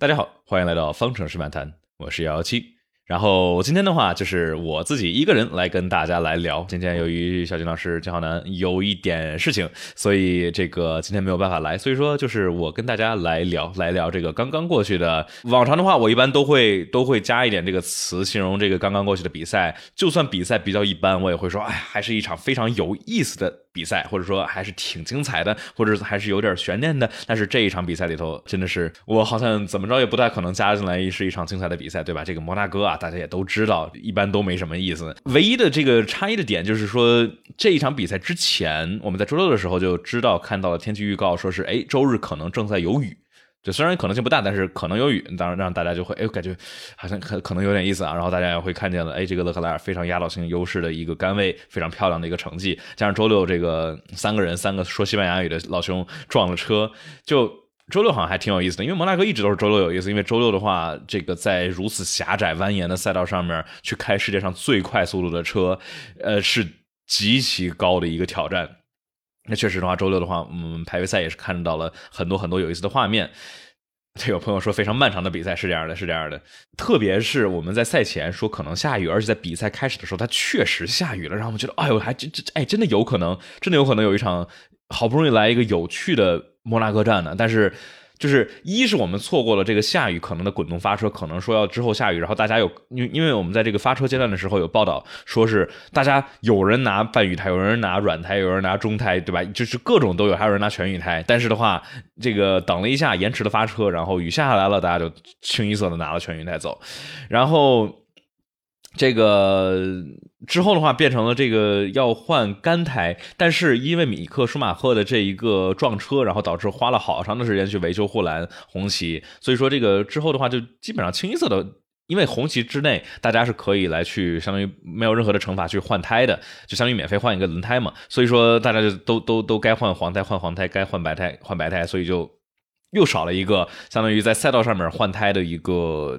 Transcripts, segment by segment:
大家好，欢迎来到方程式漫谈，我是幺幺七。然后今天的话，就是我自己一个人来跟大家来聊。今天由于小金老师金浩南有一点事情，所以这个今天没有办法来。所以说，就是我跟大家来聊，来聊这个刚刚过去的。往常的话，我一般都会都会加一点这个词，形容这个刚刚过去的比赛。就算比赛比较一般，我也会说，哎，还是一场非常有意思的。比赛或者说还是挺精彩的，或者还是有点悬念的。但是这一场比赛里头，真的是我好像怎么着也不太可能加进来是一场精彩的比赛，对吧？这个摩纳哥啊，大家也都知道，一般都没什么意思。唯一的这个差异的点就是说，这一场比赛之前，我们在周六的时候就知道看到了天气预告，说是哎，周日可能正在有雨。虽然可能性不大，但是可能有雨，当然让大家就会哎，感觉好像可可能有点意思啊。然后大家也会看见了，哎，这个勒克莱尔非常压倒性优势的一个杆位，非常漂亮的一个成绩。加上周六这个三个人，三个说西班牙语的老兄撞了车，就周六好像还挺有意思的。因为摩纳哥一直都是周六有意思，因为周六的话，这个在如此狭窄蜿蜒的赛道上面去开世界上最快速度的车，呃，是极其高的一个挑战。那确实的话，周六的话，嗯，排位赛也是看到了很多很多有意思的画面。这有朋友说非常漫长的比赛是这样的，是这样的。特别是我们在赛前说可能下雨，而且在比赛开始的时候，它确实下雨了，让我们觉得，哎呦，还真真哎，真的有可能，真的有可能有一场好不容易来一个有趣的摩纳哥站呢。但是。就是一是我们错过了这个下雨可能的滚动发车，可能说要之后下雨，然后大家有因因为我们在这个发车阶段的时候有报道说是大家有人拿半雨胎，有人拿软胎，有人拿中胎，对吧？就是各种都有，还有人拿全雨胎。但是的话，这个等了一下，延迟的发车，然后雨下下来了，大家就清一色的拿了全雨胎走，然后。这个之后的话，变成了这个要换干胎，但是因为米克舒马赫的这一个撞车，然后导致花了好长的时间去维修护栏红旗，所以说这个之后的话，就基本上清一色的，因为红旗之内大家是可以来去相当于没有任何的惩罚去换胎的，就相当于免费换一个轮胎嘛，所以说大家就都都都该换黄胎换黄胎，该换白胎换白胎，所以就又少了一个相当于在赛道上面换胎的一个。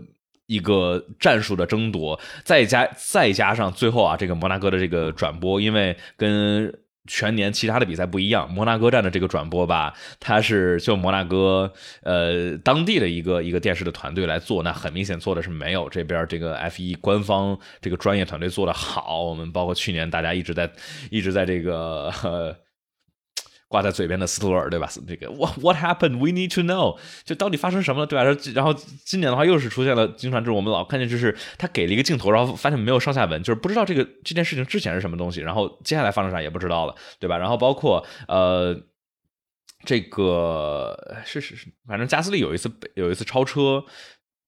一个战术的争夺，再加再加上最后啊，这个摩纳哥的这个转播，因为跟全年其他的比赛不一样，摩纳哥站的这个转播吧，它是就摩纳哥呃当地的一个一个电视的团队来做，那很明显做的是没有这边这个 F 一官方这个专业团队做的好。我们包括去年大家一直在一直在这个。挂在嘴边的斯图尔，对吧？这个 What What happened? We need to know，就到底发生什么了，对吧？然后今年的话又是出现了经常就是我们老看见就是他给了一个镜头，然后发现没有上下文，就是不知道这个这件事情之前是什么东西，然后接下来发生啥也不知道了，对吧？然后包括呃，这个是是是，反正加斯利有一次有一次超车，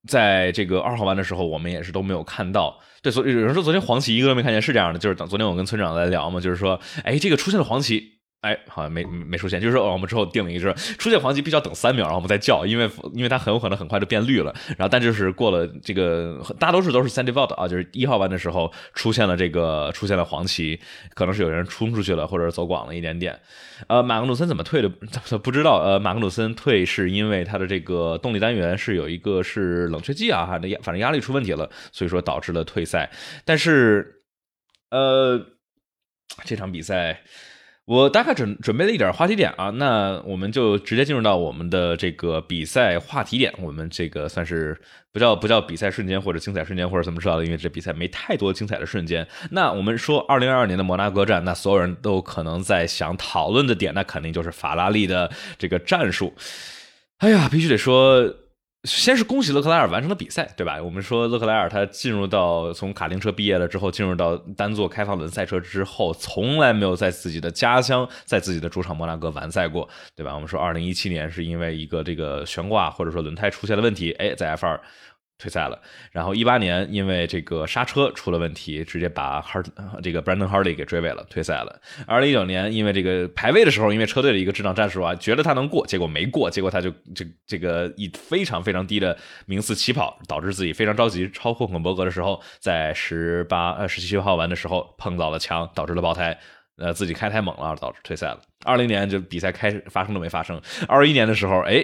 在这个二号弯的时候，我们也是都没有看到。对，所以有人说昨天黄旗一个都没看见，是这样的，就是等昨天我跟村长在聊嘛，就是说，哎，这个出现了黄旗。哎，好像没没出现，就是说我们之后定了一个，出现黄旗必须要等三秒，然后我们再叫，因为因为它很有可能很快就变绿了。然后但就是过了这个大多数都是三 default 啊，就是一号弯的时候出现了这个出现了黄旗，可能是有人冲出去了或者走广了一点点。呃，马格努森怎么退的 不知道。呃，马格努森退是因为他的这个动力单元是有一个是冷却剂啊，反正反正压力出问题了，所以说导致了退赛。但是呃，这场比赛。我大概准准备了一点话题点啊，那我们就直接进入到我们的这个比赛话题点。我们这个算是不叫不叫比赛瞬间或者精彩瞬间或者怎么知道的，因为这比赛没太多精彩的瞬间。那我们说二零二二年的摩纳哥站，那所有人都可能在想讨论的点，那肯定就是法拉利的这个战术。哎呀，必须得说。先是恭喜勒克莱尔完成了比赛，对吧？我们说勒克莱尔他进入到从卡丁车毕业了之后，进入到单座开放轮赛车之后，从来没有在自己的家乡，在自己的主场摩纳哥完赛过，对吧？我们说二零一七年是因为一个这个悬挂或者说轮胎出现了问题，哎，在 F 二。退赛了，然后一八年因为这个刹车出了问题，直接把 Hard 这个 Brandon Hardy 给追尾了，退赛了。二零一九年因为这个排位的时候，因为车队的一个智障战术啊，觉得他能过，结果没过，结果他就这这个以非常非常低的名次起跑，导致自己非常着急超霍肯伯格的时候，在十八呃十七号弯的时候碰到了墙，导致了爆胎，呃自己开太猛了，导致退赛了。二零年就比赛开始发生都没发生，二一年的时候，哎。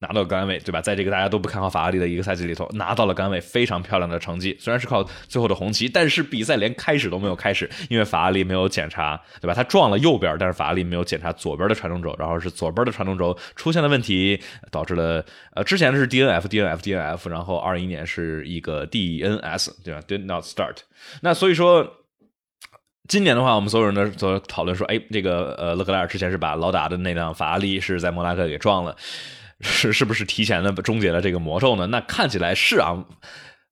拿到杆位，对吧？在这个大家都不看好法拉利的一个赛季里头，拿到了杆位，非常漂亮的成绩。虽然是靠最后的红旗，但是比赛连开始都没有开始，因为法拉利没有检查，对吧？他撞了右边，但是法拉利没有检查左边的传动轴，然后是左边的传动轴出现了问题，导致了呃之前的是 DNF，DNF，DNF，然后二一年是一个 DNS，对吧？Did not start。那所以说。今年的话，我们所有人都都讨论说，哎，这个呃，勒克莱尔之前是把老达的那辆法拉利是在莫纳克给撞了，是是不是提前的终结了这个魔咒呢？那看起来是啊。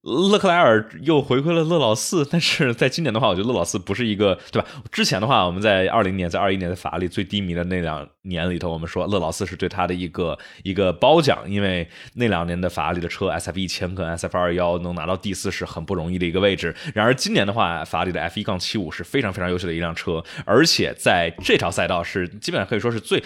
勒克莱尔又回归了勒老四，但是在今年的话，我觉得勒老四不是一个，对吧？之前的话，我们在二零年、在二一年的法拉利最低迷的那两年里头，我们说勒老四是对他的一个一个褒奖，因为那两年的法拉利的车 S F 一千跟 S F 二幺能拿到第四是很不容易的一个位置。然而今年的话，法拉利的 F 一杠七五是非常非常优秀的一辆车，而且在这条赛道是基本上可以说是最。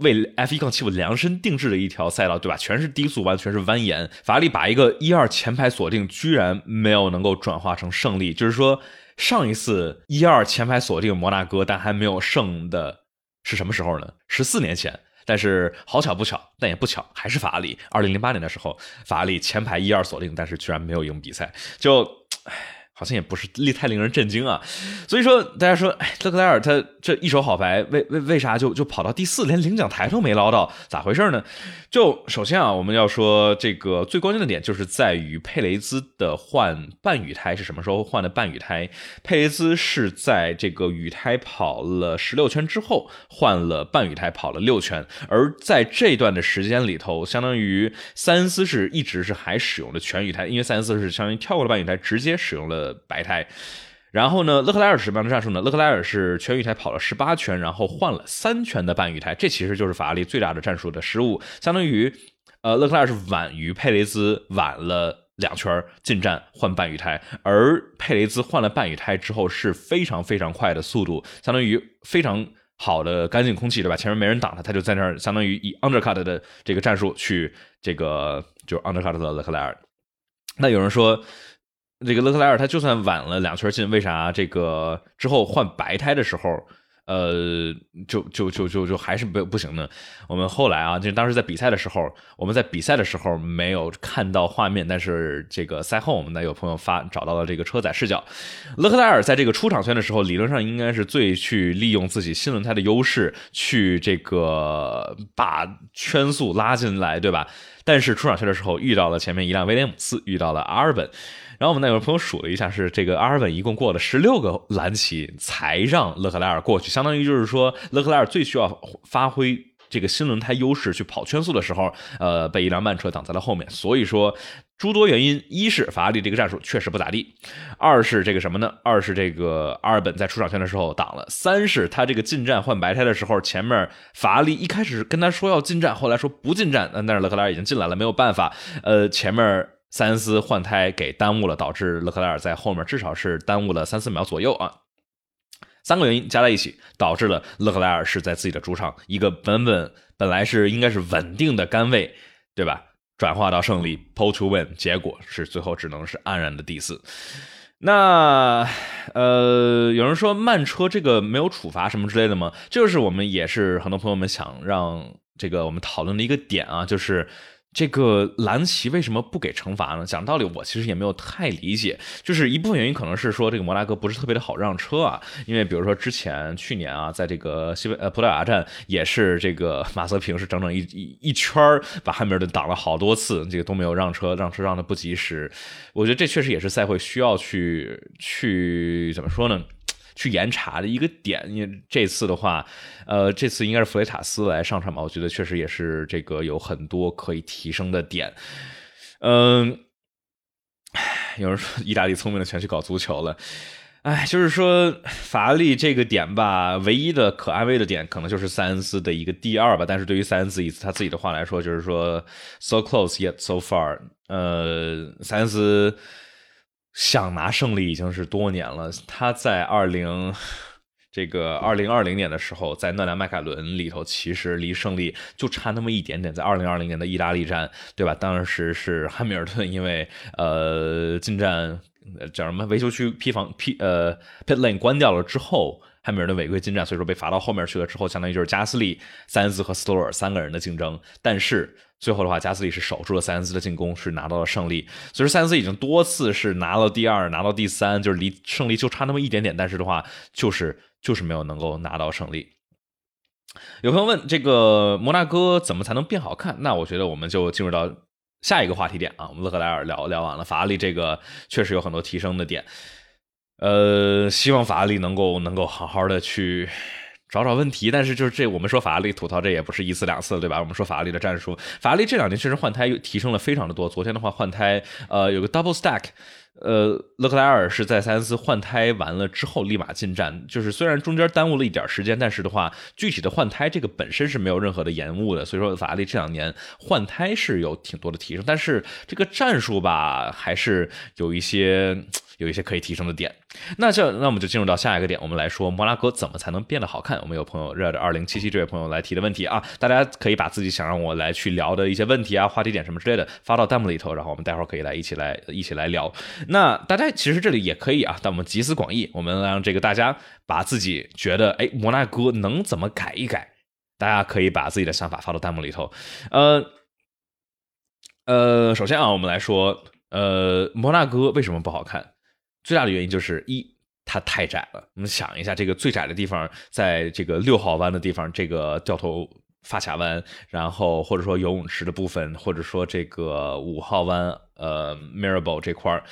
为 F 一杠七五量身定制的一条赛道，对吧？全是低速弯，全是蜿蜒。法拉利把一个一二前排锁定，居然没有能够转化成胜利。就是说，上一次一二前排锁定摩纳哥，但还没有胜的是什么时候呢？十四年前。但是好巧不巧，但也不巧，还是法拉利。二零零八年的时候，法拉利前排一二锁定，但是居然没有赢比赛。就，唉。好像也不是令太令人震惊啊，所以说大家说，哎，勒克莱尔他这一手好牌，为为为啥就就跑到第四，连领奖台都没捞到，咋回事呢？就首先啊，我们要说这个最关键的点就是在于佩雷兹的换半雨胎是什么时候换的半雨胎？佩雷兹是在这个雨胎跑了十六圈之后换了半雨胎跑了六圈，而在这段的时间里头，相当于塞恩斯是一直是还使用的全雨胎，因为塞恩斯是相当于跳过了半雨胎，直接使用了。白胎，然后呢？勒克莱尔是什么样的战术呢？勒克莱尔是全雨胎跑了十八圈，然后换了三圈的半雨胎，这其实就是法拉利最大的战术的失误。相当于，呃，勒克莱尔是晚于佩雷兹晚了两圈进站换半雨胎，而佩雷兹换了半雨胎之后是非常非常快的速度，相当于非常好的干净空气，对吧？前面没人挡他，他就在那儿，相当于以 undercut 的这个战术去这个就 undercut 的勒克莱尔。那有人说。这个勒克莱尔他就算晚了两圈进，为啥这个之后换白胎的时候，呃，就就就就就还是不不行呢？我们后来啊，就当时在比赛的时候，我们在比赛的时候没有看到画面，但是这个赛后我们呢有朋友发找到了这个车载视角，勒克莱尔在这个出场圈的时候，理论上应该是最去利用自己新轮胎的优势去这个把圈速拉进来，对吧？但是出场圈的时候遇到了前面一辆威廉姆斯，遇到了阿尔本。然后我们那有朋友数了一下，是这个阿尔本一共过了十六个蓝旗才让勒克莱尔过去，相当于就是说勒克莱尔最需要发挥这个新轮胎优势去跑圈速的时候，呃，被一辆慢车挡在了后面。所以说诸多原因，一是法拉利这个战术确实不咋地，二是这个什么呢？二是这个阿尔本在出场圈的时候挡了，三是他这个进站换白胎的时候，前面法拉利一开始跟他说要进站，后来说不进站，但是勒克莱尔已经进来了，没有办法，呃，前面。三思换胎给耽误了，导致勒克莱尔在后面至少是耽误了三四秒左右啊。三个原因加在一起，导致了勒克莱尔是在自己的主场一个本本本来是应该是稳定的杆位，对吧？转化到胜利 pull to win，结果是最后只能是黯然的第四。那呃，有人说慢车这个没有处罚什么之类的吗？就是我们也是很多朋友们想让这个我们讨论的一个点啊，就是。这个蓝旗为什么不给惩罚呢？讲道理，我其实也没有太理解。就是一部分原因可能是说这个摩纳哥不是特别的好让车啊，因为比如说之前去年啊，在这个西呃葡萄牙站也是这个马瑟平是整整一一一圈把汉密尔顿挡了好多次，这个都没有让车，让车让的不及时。我觉得这确实也是赛会需要去去怎么说呢？去严查的一个点，因为这次的话，呃，这次应该是弗雷塔斯来上场吧？我觉得确实也是这个有很多可以提升的点。嗯，有人说 意大利聪明的全去搞足球了，哎，就是说法拉利这个点吧，唯一的可安慰的点可能就是塞恩斯的一个第二吧。但是对于塞恩斯以他自己的话来说，就是说 so close yet so far。呃，塞恩斯。想拿胜利已经是多年了。他在二零这个二零二零年的时候，在那辆迈凯伦里头，其实离胜利就差那么一点点。在二零二零年的意大利站，对吧？当时是汉密尔顿因为呃进站叫什么维修区批房批呃 pit lane 关掉了之后，汉密尔顿违规进站，所以说被罚到后面去了。之后相当于就是加斯利、塞恩斯和斯托尔三个人的竞争。但是最后的话，加斯利是守住了塞恩斯的进攻，是拿到了胜利。所以说塞恩斯已经多次是拿到第二、拿到第三，就是离胜利就差那么一点点。但是的话，就是就是没有能够拿到胜利。有朋友问这个摩纳哥怎么才能变好看？那我觉得我们就进入到下一个话题点啊。我们勒克莱尔聊聊完了，法拉利这个确实有很多提升的点。呃，希望法拉利能够能够好好的去找找问题，但是就是这，我们说法拉利吐槽这也不是一次两次，对吧？我们说法拉利的战术，法拉利这两年确实换胎又提升了非常的多。昨天的话换胎，呃，有个 double stack。呃，勒克莱尔是在塞恩斯换胎完了之后立马进站，就是虽然中间耽误了一点时间，但是的话，具体的换胎这个本身是没有任何的延误的，所以说法拉利这两年换胎是有挺多的提升，但是这个战术吧，还是有一些。有一些可以提升的点，那这那我们就进入到下一个点，我们来说摩纳哥怎么才能变得好看。我们有朋友热的二零七七这位朋友来提的问题啊，大家可以把自己想让我来去聊的一些问题啊、话题点什么之类的发到弹幕里头，然后我们待会儿可以来一起来一起来聊。那大家其实这里也可以啊，但我们集思广益，我们让这个大家把自己觉得哎摩纳哥能怎么改一改，大家可以把自己的想法发到弹幕里头。呃呃，首先啊，我们来说呃摩纳哥为什么不好看？最大的原因就是一，它太窄了。我们想一下，这个最窄的地方，在这个六号弯的地方，这个掉头发卡弯，然后或者说游泳池的部分，或者说这个五号弯，呃，Mirable 这块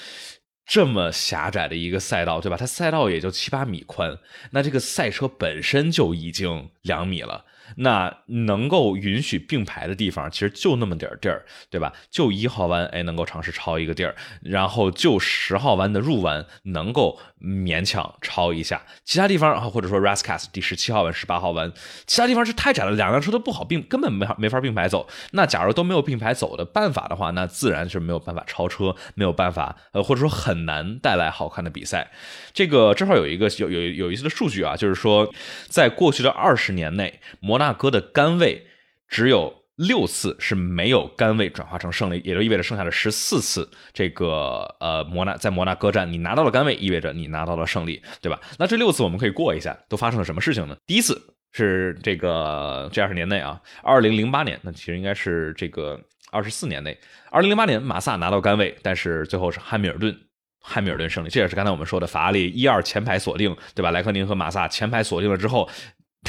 这么狭窄的一个赛道，对吧？它赛道也就七八米宽，那这个赛车本身就已经两米了。那能够允许并排的地方，其实就那么点儿地儿，对吧？就一号弯，哎，能够尝试超一个地儿，然后就十号弯的入弯能够勉强超一下，其他地方啊，或者说 Rascas 第十七号弯、十八号弯，其他地方是太窄了，两辆车都不好并，根本没法没法并排走。那假如都没有并排走的办法的话，那自然是没有办法超车，没有办法，呃，或者说很难带来好看的比赛。这个正好有一个有有有一次的数据啊，就是说在过去的二十年内，摩摩纳哥的杆位只有六次是没有杆位转化成胜利，也就意味着剩下的十四次，这个呃摩纳在摩纳哥站你拿到了杆位，意味着你拿到了胜利，对吧？那这六次我们可以过一下，都发生了什么事情呢？第一次是这个这二十年内啊，二零零八年，那其实应该是这个二十四年内，二零零八年马萨拿到杆位，但是最后是汉密尔顿，汉密尔顿胜利，这也是刚才我们说的法拉利一二前排锁定，对吧？莱克宁和马萨前排锁定了之后。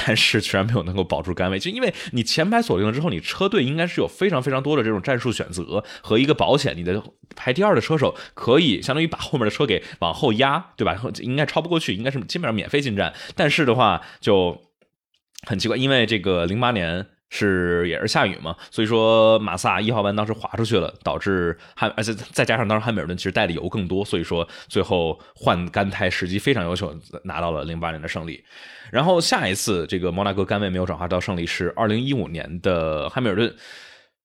但是居然没有能够保住杆位，就因为你前排锁定了之后，你车队应该是有非常非常多的这种战术选择和一个保险，你的排第二的车手可以相当于把后面的车给往后压，对吧？应该超不过去，应该是基本上免费进站。但是的话就很奇怪，因为这个零八年。是也是下雨嘛，所以说马萨一号弯当时滑出去了，导致汉而且再加上当时汉密尔顿其实带的油更多，所以说最后换干胎时机非常优秀，拿到了零八年的胜利。然后下一次这个摩纳哥干位没有转化到胜利是二零一五年的汉密尔顿。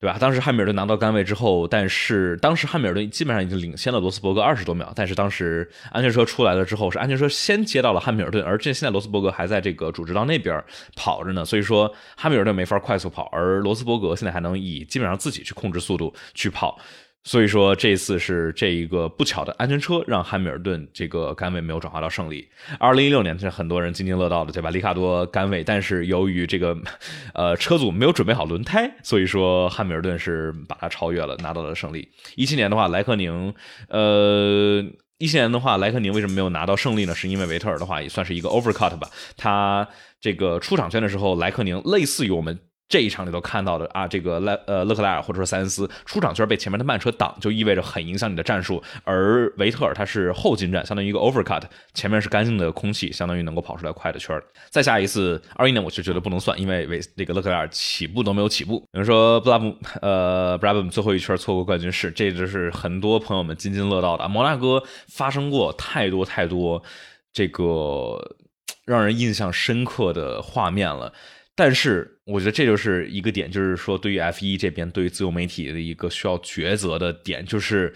对吧？当时汉密尔顿拿到杆位之后，但是当时汉密尔顿基本上已经领先了罗斯伯格二十多秒。但是当时安全车出来了之后，是安全车先接到了汉密尔顿，而这现在罗斯伯格还在这个主直道那边跑着呢，所以说汉密尔顿没法快速跑，而罗斯伯格现在还能以基本上自己去控制速度去跑。所以说这次是这一个不巧的安全车，让汉密尔顿这个杆位没有转化到胜利。二零一六年是很多人津津乐道的，对吧？里卡多杆位，但是由于这个 呃车组没有准备好轮胎，所以说汉密尔顿是把它超越了，拿到了胜利。一七年的话，莱克宁，呃，一七年的话，莱克宁为什么没有拿到胜利呢？是因为维特尔的话也算是一个 overcut 吧，他这个出场圈的时候，莱克宁类似于我们。这一场里头看到的啊，这个勒呃勒克莱尔或者说塞恩斯出场圈被前面的慢车挡，就意味着很影响你的战术。而维特尔他是后进站，相当于一个 overcut，前面是干净的空气，相当于能够跑出来快的圈再下一次二一年，我就觉得不能算，因为维这个勒克莱尔起步都没有起步。有人说布拉姆呃布拉姆最后一圈错过冠军是，这就是很多朋友们津津乐道的。摩纳哥发生过太多太多这个让人印象深刻的画面了。但是我觉得这就是一个点，就是说对于 F 一这边，对于自由媒体的一个需要抉择的点，就是，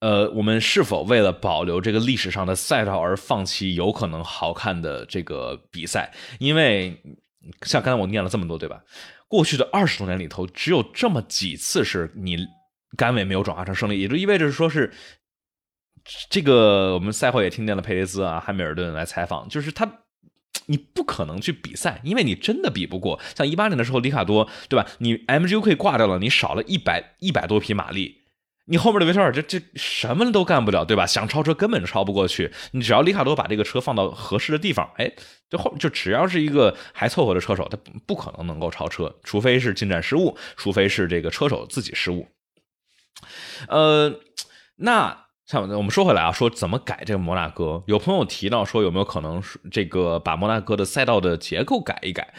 呃，我们是否为了保留这个历史上的赛道而放弃有可能好看的这个比赛？因为像刚才我念了这么多，对吧？过去的二十多年里头，只有这么几次是你杆位没有转化成胜利，也就意味着说是这个我们赛后也听见了佩雷兹啊、汉密尔顿来采访，就是他。你不可能去比赛，因为你真的比不过。像一八年的时候，里卡多，对吧？你 MGU 挂掉了，你少了一百一百多匹马力。你后面的维特尔这这什么都干不了，对吧？想超车根本超不过去。你只要里卡多把这个车放到合适的地方，哎，就后就只要是一个还凑合的车手，他不可能能够超车，除非是进站失误，除非是这个车手自己失误。呃，那像我们说回来啊，说怎么改这个摩纳哥？有朋友提到说有没有可能这个把摩纳哥的赛道的结构改一改？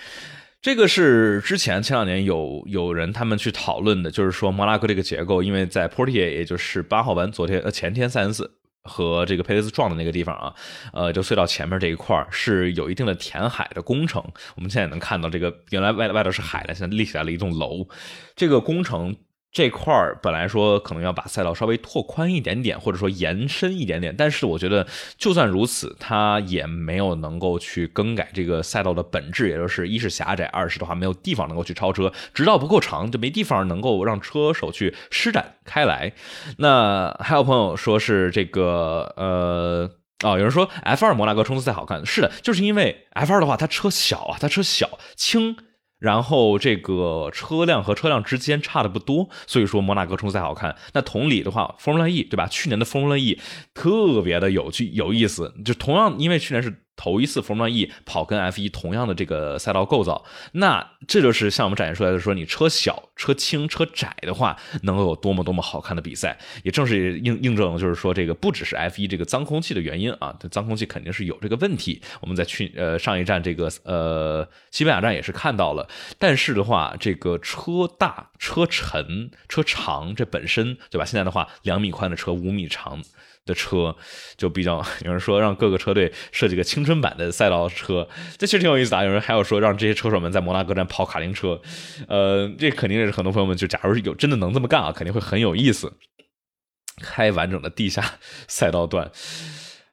这个是之前前两年有有人他们去讨论的，就是说摩纳哥这个结构，因为在 Portier，也就是八号弯昨天呃前天三四和这个佩雷斯撞的那个地方啊，呃，就隧道前面这一块是有一定的填海的工程。我们现在也能看到，这个原来外外头是海的，现在立起来了一栋楼，这个工程。这块儿本来说可能要把赛道稍微拓宽一点点，或者说延伸一点点，但是我觉得就算如此，它也没有能够去更改这个赛道的本质，也就是一是狭窄，二是的话没有地方能够去超车，直道不够长就没地方能够让车手去施展开来。那还有朋友说是这个呃哦，有人说 F 二摩纳哥冲刺赛好看，是的，就是因为 F 二的话它车小啊，它车小轻。然后这个车辆和车辆之间差的不多，所以说摩纳哥冲刺赛好看。那同理的话，Formula E 对吧？去年的 Formula E 特别的有趣有意思，就同样因为去年是。头一次 Formula E 跑跟 F1 同样的这个赛道构造，那这就是向我们展现出来的，说你车小、车轻、车窄的话，能够有多么多么好看的比赛。也正是印印证了，就是说这个不只是 F1 这个脏空气的原因啊，这脏空气肯定是有这个问题。我们在去呃上一站这个呃西班牙站也是看到了，但是的话，这个车大、车沉、车长，这本身对吧？现在的话，两米宽的车，五米长。的车就比较，有人说让各个车队设计个青春版的赛道车，这其实挺有意思的。有人还有说让这些车手们在摩纳哥站跑卡丁车，呃，这肯定也是很多朋友们就假如有真的能这么干啊，肯定会很有意思，开完整的地下赛道段。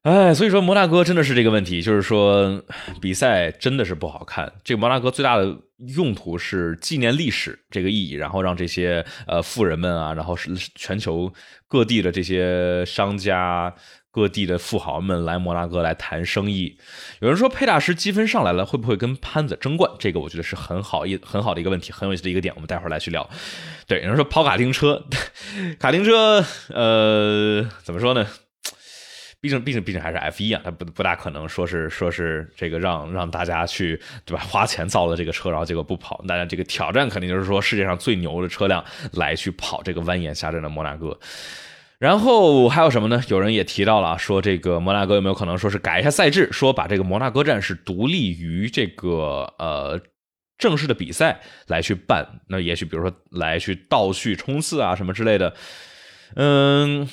哎，所以说摩纳哥真的是这个问题，就是说比赛真的是不好看。这个摩纳哥最大的用途是纪念历史这个意义，然后让这些呃富人们啊，然后是全球各地的这些商家、各地的富豪们来摩纳哥来谈生意。有人说佩大师积分上来了，会不会跟潘子争冠？这个我觉得是很好一很好的一个问题，很有意思的一个点，我们待会儿来去聊。对，有人说跑卡丁车，卡丁车，呃，怎么说呢？毕竟，毕竟，毕竟还是 F 一啊，他不不大可能说是说是这个让让大家去对吧？花钱造的这个车，然后结果不跑，大家这个挑战肯定就是说世界上最牛的车辆来去跑这个蜿蜒狭窄的摩纳哥。然后还有什么呢？有人也提到了说这个摩纳哥有没有可能说是改一下赛制，说把这个摩纳哥站是独立于这个呃正式的比赛来去办？那也许比如说来去倒序冲刺啊什么之类的，嗯。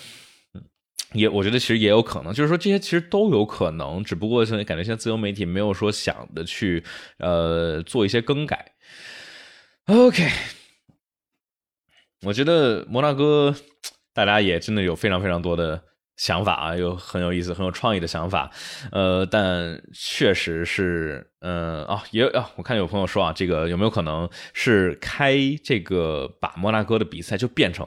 也，我觉得其实也有可能，就是说这些其实都有可能，只不过现在感觉现在自由媒体没有说想的去呃做一些更改。OK，我觉得摩纳哥大家也真的有非常非常多的想法啊，有很有意思、很有创意的想法。呃，但确实是，嗯啊，也有啊，我看有朋友说啊，这个有没有可能是开这个把摩纳哥的比赛就变成？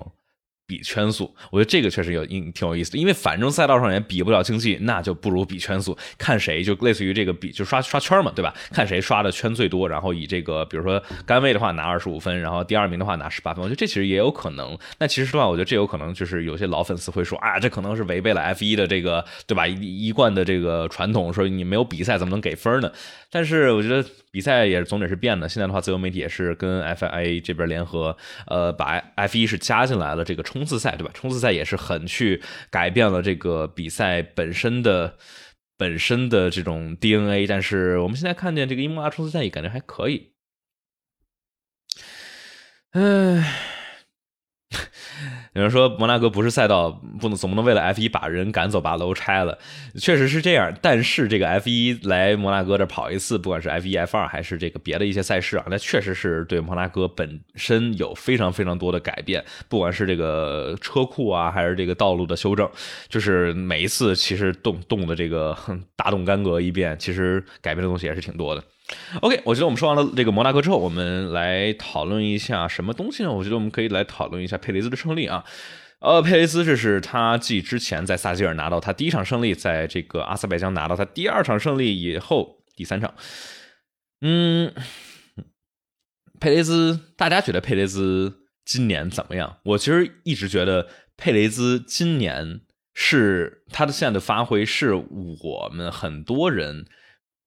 比圈速，我觉得这个确实有挺有意思的，因为反正赛道上也比不了竞技，那就不如比圈速，看谁就类似于这个比就刷刷圈嘛，对吧？看谁刷的圈最多，然后以这个比如说杆位的话拿二十五分，然后第二名的话拿十八分，我觉得这其实也有可能。那其实的话，我觉得这有可能就是有些老粉丝会说啊，这可能是违背了 F 一的这个对吧一一贯的这个传统，说你没有比赛怎么能给分呢？但是我觉得比赛也总得是变的。现在的话，自由媒体也是跟 FIA 这边联合，呃，把 F 一是加进来了这个冲刺赛，对吧？冲刺赛也是很去改变了这个比赛本身的本身的这种 DNA。但是我们现在看见这个英摩拉冲刺赛也感觉还可以，唉。有人说摩纳哥不是赛道，不能总不能为了 F 一把人赶走，把楼拆了，确实是这样。但是这个 F 一来摩纳哥这跑一次，不管是 F 一、F 二还是这个别的一些赛事啊，那确实是对摩纳哥本身有非常非常多的改变。不管是这个车库啊，还是这个道路的修正，就是每一次其实动动的这个大动干戈一变，其实改变的东西也是挺多的。OK，我觉得我们说完了这个摩纳哥之后，我们来讨论一下什么东西呢？我觉得我们可以来讨论一下佩雷兹的胜利啊。呃，佩雷兹这是他继之前在萨基尔拿到他第一场胜利，在这个阿塞拜疆拿到他第二场胜利以后，第三场。嗯，佩雷兹，大家觉得佩雷兹今年怎么样？我其实一直觉得佩雷兹今年是他的现在的发挥，是我们很多人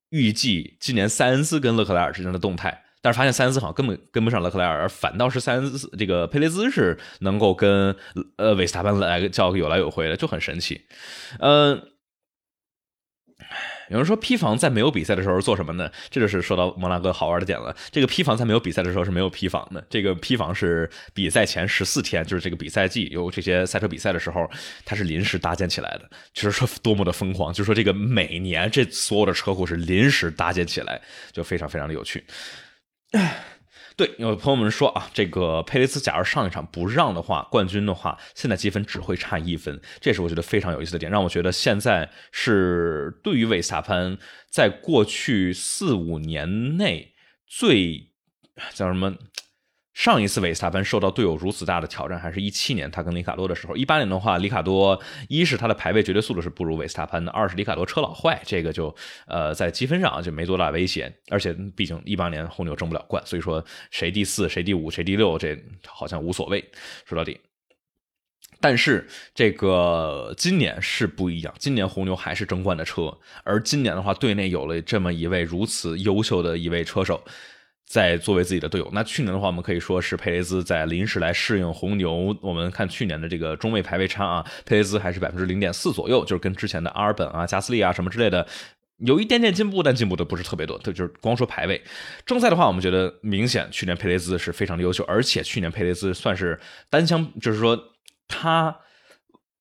预计今年塞恩斯跟勒克莱尔之间的动态。但是发现塞恩斯好像根本跟不上勒克莱尔，而反倒是塞恩斯这个佩雷兹是能够跟呃维斯塔潘来叫个有来有回的，就很神奇。嗯，有人说 P 房在没有比赛的时候做什么呢？这就是说到摩纳哥好玩的点了。这个 P 房在没有比赛的时候是没有 P 房的。这个 P 房是比赛前十四天，就是这个比赛季有这些赛车比赛的时候，它是临时搭建起来的。就是说多么的疯狂，就是说这个每年这所有的车库是临时搭建起来，就非常非常的有趣。对，有朋友们说啊，这个佩雷斯假如上一场不让的话，冠军的话，现在积分只会差一分，这是我觉得非常有意思的点，让我觉得现在是对于维萨潘在过去四五年内最叫什么？上一次维斯塔潘受到队友如此大的挑战，还是一七年他跟里卡多的时候。一八年的话，里卡多一是他的排位绝对速度是不如维斯塔潘的，二是里卡多车老坏，这个就呃在积分上就没多大威胁。而且毕竟一八年红牛争不了冠，所以说谁第四、谁第五、谁第六，这好像无所谓。说到底，但是这个今年是不一样，今年红牛还是争冠的车，而今年的话，队内有了这么一位如此优秀的一位车手。在作为自己的队友，那去年的话，我们可以说是佩雷兹在临时来适应红牛。我们看去年的这个中位排位差啊，佩雷兹还是百分之零点四左右，就是跟之前的阿尔本啊、加斯利啊什么之类的有一点点进步，但进步的不是特别多。对，就是光说排位，正赛的话，我们觉得明显去年佩雷兹是非常的优秀，而且去年佩雷兹算是单枪，就是说他，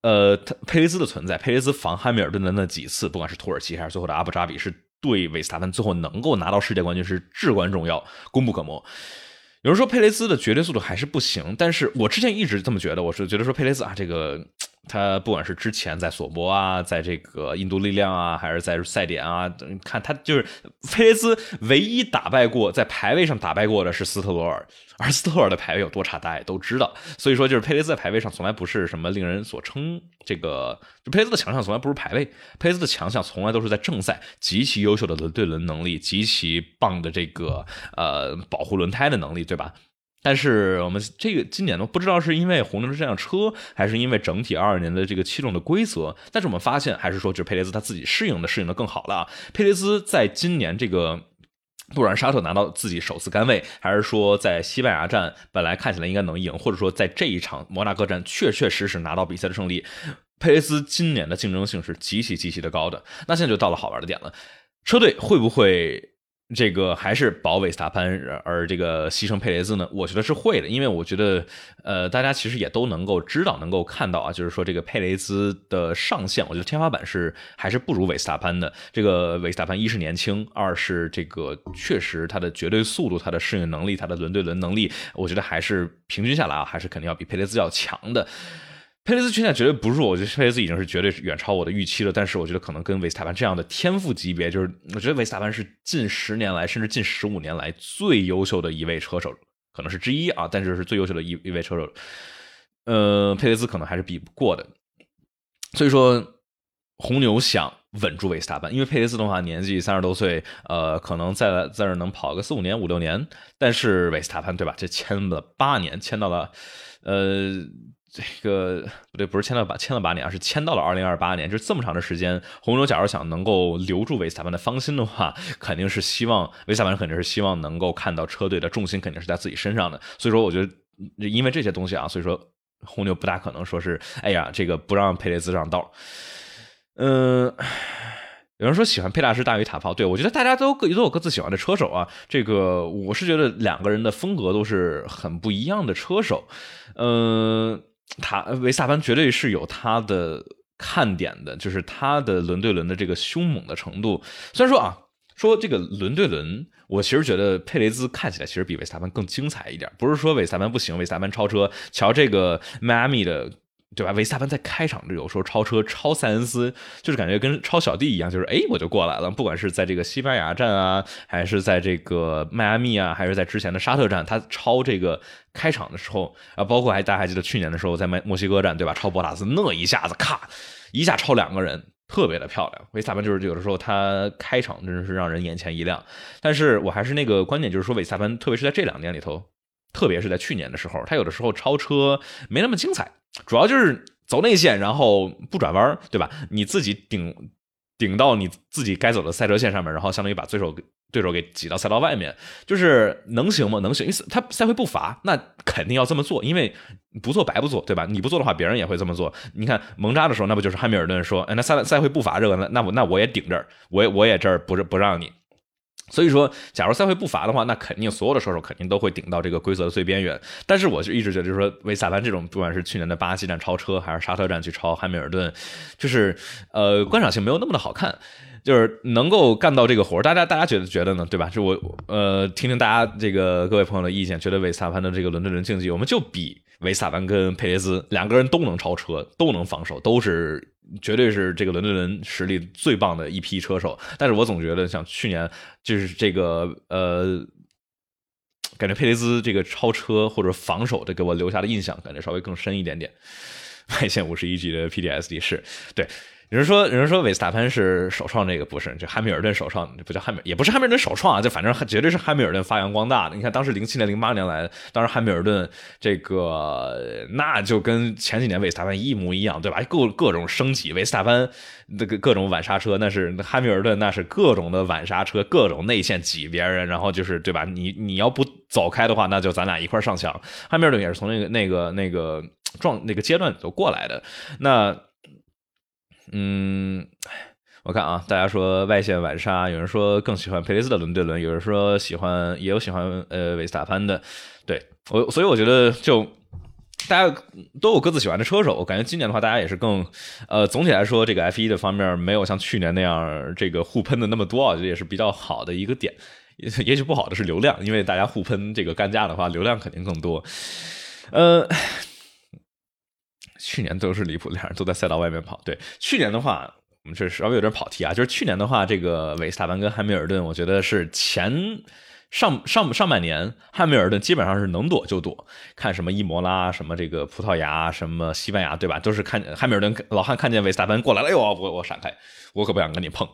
呃，他佩雷兹的存在，佩雷兹防汉密尔顿的那几次，不管是土耳其还是最后的阿布扎比是。对维斯塔潘最后能够拿到世界冠军是至关重要，功不可没。有人说佩雷斯的绝对速度还是不行，但是我之前一直这么觉得，我是觉得说佩雷斯啊，这个。他不管是之前在索博啊，在这个印度力量啊，还是在赛点啊，看他就是佩雷兹唯一打败过在排位上打败过的是斯特罗尔，而斯特罗尔的排位有多差，大家也都知道。所以说，就是佩雷兹在排位上从来不是什么令人所称。这个佩雷兹的强项从来不是排位，佩雷兹的强项从来都是在正赛极其优秀的轮对轮能力，极其棒的这个呃保护轮胎的能力，对吧？但是我们这个今年呢，不知道是因为红牛的这辆车，还是因为整体二二年的这个七种的规则。但是我们发现，还是说，就佩雷兹他自己适应的适应的更好了。佩雷兹在今年这个布兰沙特拿到自己首次杆位，还是说在西班牙站本来看起来应该能赢，或者说在这一场摩纳哥站确确实实拿到比赛的胜利，佩雷兹今年的竞争性是极其极其的高的。那现在就到了好玩的点了，车队会不会？这个还是保韦斯塔潘，而这个牺牲佩雷兹呢？我觉得是会的，因为我觉得，呃，大家其实也都能够知道，能够看到啊，就是说这个佩雷兹的上限，我觉得天花板是还是不如韦斯塔潘的。这个韦斯塔潘一是年轻，二是这个确实他的绝对速度、他的适应能力、他的轮对轮能力，我觉得还是平均下来啊，还是肯定要比佩雷兹要强的。佩雷斯现在绝对不弱，我觉得佩雷斯已经是绝对远超我的预期了。但是我觉得可能跟维斯塔潘这样的天赋级别，就是我觉得维斯塔潘是近十年来甚至近十五年来最优秀的一位车手，可能是之一啊。但是是最优秀的一一位车手，呃，佩雷斯可能还是比不过的。所以说，红牛想稳住维斯塔潘，因为佩雷斯的话年纪三十多岁，呃，可能在在这能跑个四五年、五六年。但是维斯塔潘对吧？这签了八年，签到了，呃。这个不对，不是签了八签了八年，而是签到了二零二八年，就是这么长的时间。红牛假如想能够留住维斯塔潘的芳心的话，肯定是希望维斯塔潘肯定是希望能够看到车队的重心肯定是在自己身上的。所以说，我觉得因为这些东西啊，所以说红牛不大可能说是哎呀，这个不让佩雷兹上道。嗯，有人说喜欢佩大师大于塔炮，对我觉得大家都各都有各自喜欢的车手啊。这个我是觉得两个人的风格都是很不一样的车手。嗯。他维斯塔潘绝对是有他的看点的，就是他的轮对轮的这个凶猛的程度。虽然说啊，说这个轮对轮，我其实觉得佩雷兹看起来其实比维斯塔潘更精彩一点。不是说维斯塔潘不行，维斯塔潘超车，瞧这个迈阿密的。对吧？维斯塔潘在开场就有时候超车超塞恩斯，就是感觉跟超小弟一样，就是哎我就过来了。不管是在这个西班牙站啊，还是在这个迈阿密啊，还是在之前的沙特站，他超这个开场的时候啊，包括还大家还记得去年的时候在墨墨西哥站对吧？超博塔斯那一下子咔一下超两个人，特别的漂亮。维斯塔潘就是有的时候他开场真的是让人眼前一亮。但是我还是那个观点，就是说维斯塔潘，特别是在这两年里头，特别是在去年的时候，他有的时候超车没那么精彩，主要就是走内线，然后不转弯，对吧？你自己顶顶到你自己该走的赛车线上面，然后相当于把对手对手给挤到赛道外面，就是能行吗？能行，因为他赛会不罚，那肯定要这么做，因为不做白不做，对吧？你不做的话，别人也会这么做。你看蒙扎的时候，那不就是汉密尔顿说，哎，那赛赛会不罚这个，那那我那我也顶这儿，我也我也这儿不是不让你。所以说，假如赛会不罚的话，那肯定所有的车手肯定都会顶到这个规则的最边缘。但是我就一直觉得，就是说维斯塔潘这种，不管是去年的巴西站超车，还是沙特站去超汉密尔顿，就是呃观赏性没有那么的好看。就是能够干到这个活大家大家觉得觉得呢，对吧？就我呃听听大家这个各位朋友的意见，觉得维斯塔潘的这个伦敦人竞技，我们就比维斯塔潘跟佩雷兹两个人都能超车，都能防守，都是。绝对是这个伦敦人实力最棒的一批车手，但是我总觉得像去年就是这个呃，感觉佩雷兹这个超车或者防守的给我留下的印象，感觉稍微更深一点点。外线五十一级的 PDSD 是对。有人说，有人说，韦斯塔潘是首创这个，不是，这汉密尔顿首创，不叫汉密，也不是汉密尔顿首创啊，就反正绝对是汉密尔顿发扬光大的。你看，当时零七年、零八年来，当时汉密尔顿这个，那就跟前几年韦斯塔潘一模一样，对吧？各各种升级，韦斯塔潘那个各种晚刹车，那是汉密尔顿，那是各种的晚刹车，各种内线挤别人，然后就是对吧？你你要不走开的话，那就咱俩一块上墙。汉密尔顿也是从那个那个那个状那个阶段走过来的，那。嗯，我看啊，大家说外线晚杀，有人说更喜欢佩雷斯的轮对轮，有人说喜欢，也有喜欢呃维斯塔潘的。对我，所以我觉得就大家都有各自喜欢的车手。我感觉今年的话，大家也是更呃，总体来说，这个 F 一的方面没有像去年那样这个互喷的那么多啊，这也是比较好的一个点。也也许不好的是流量，因为大家互喷这个干架的话，流量肯定更多。呃。去年都是离谱，两人都在赛道外面跑。对，去年的话，我们这稍微有点跑题啊。就是去年的话，这个维斯塔潘跟汉密尔顿，我觉得是前上上上半年，汉密尔顿基本上是能躲就躲，看什么伊摩拉，什么这个葡萄牙，什么西班牙，对吧？都是看汉密尔顿老汉看见维斯塔潘过来了，哎呦，我我闪开，我可不想跟你碰。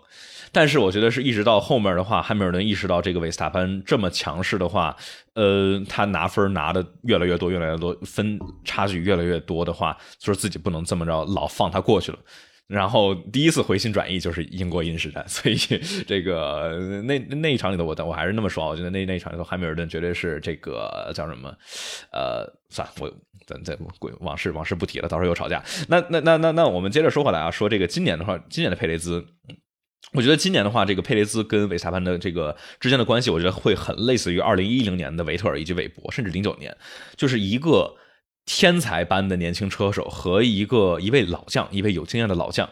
但是我觉得是一直到后面的话，汉密尔顿意识到这个维斯塔潘这么强势的话，呃，他拿分拿的越来越多，越来越多，分差距越来越多的话，就是自己不能这么着老放他过去了。然后第一次回心转意就是英国银石站，所以这个那那一场里头，我我还是那么说，我觉得那那一场里头，汉密尔顿绝对是这个叫什么？呃，算了，我咱再往事往事不提了，到时候又吵架。那那那那那我们接着说回来啊，说这个今年的话，今年的佩雷兹。我觉得今年的话，这个佩雷兹跟韦斯塔潘的这个之间的关系，我觉得会很类似于二零一零年的维特尔以及韦伯，甚至零九年，就是一个天才般的年轻车手和一个一位老将，一位有经验的老将，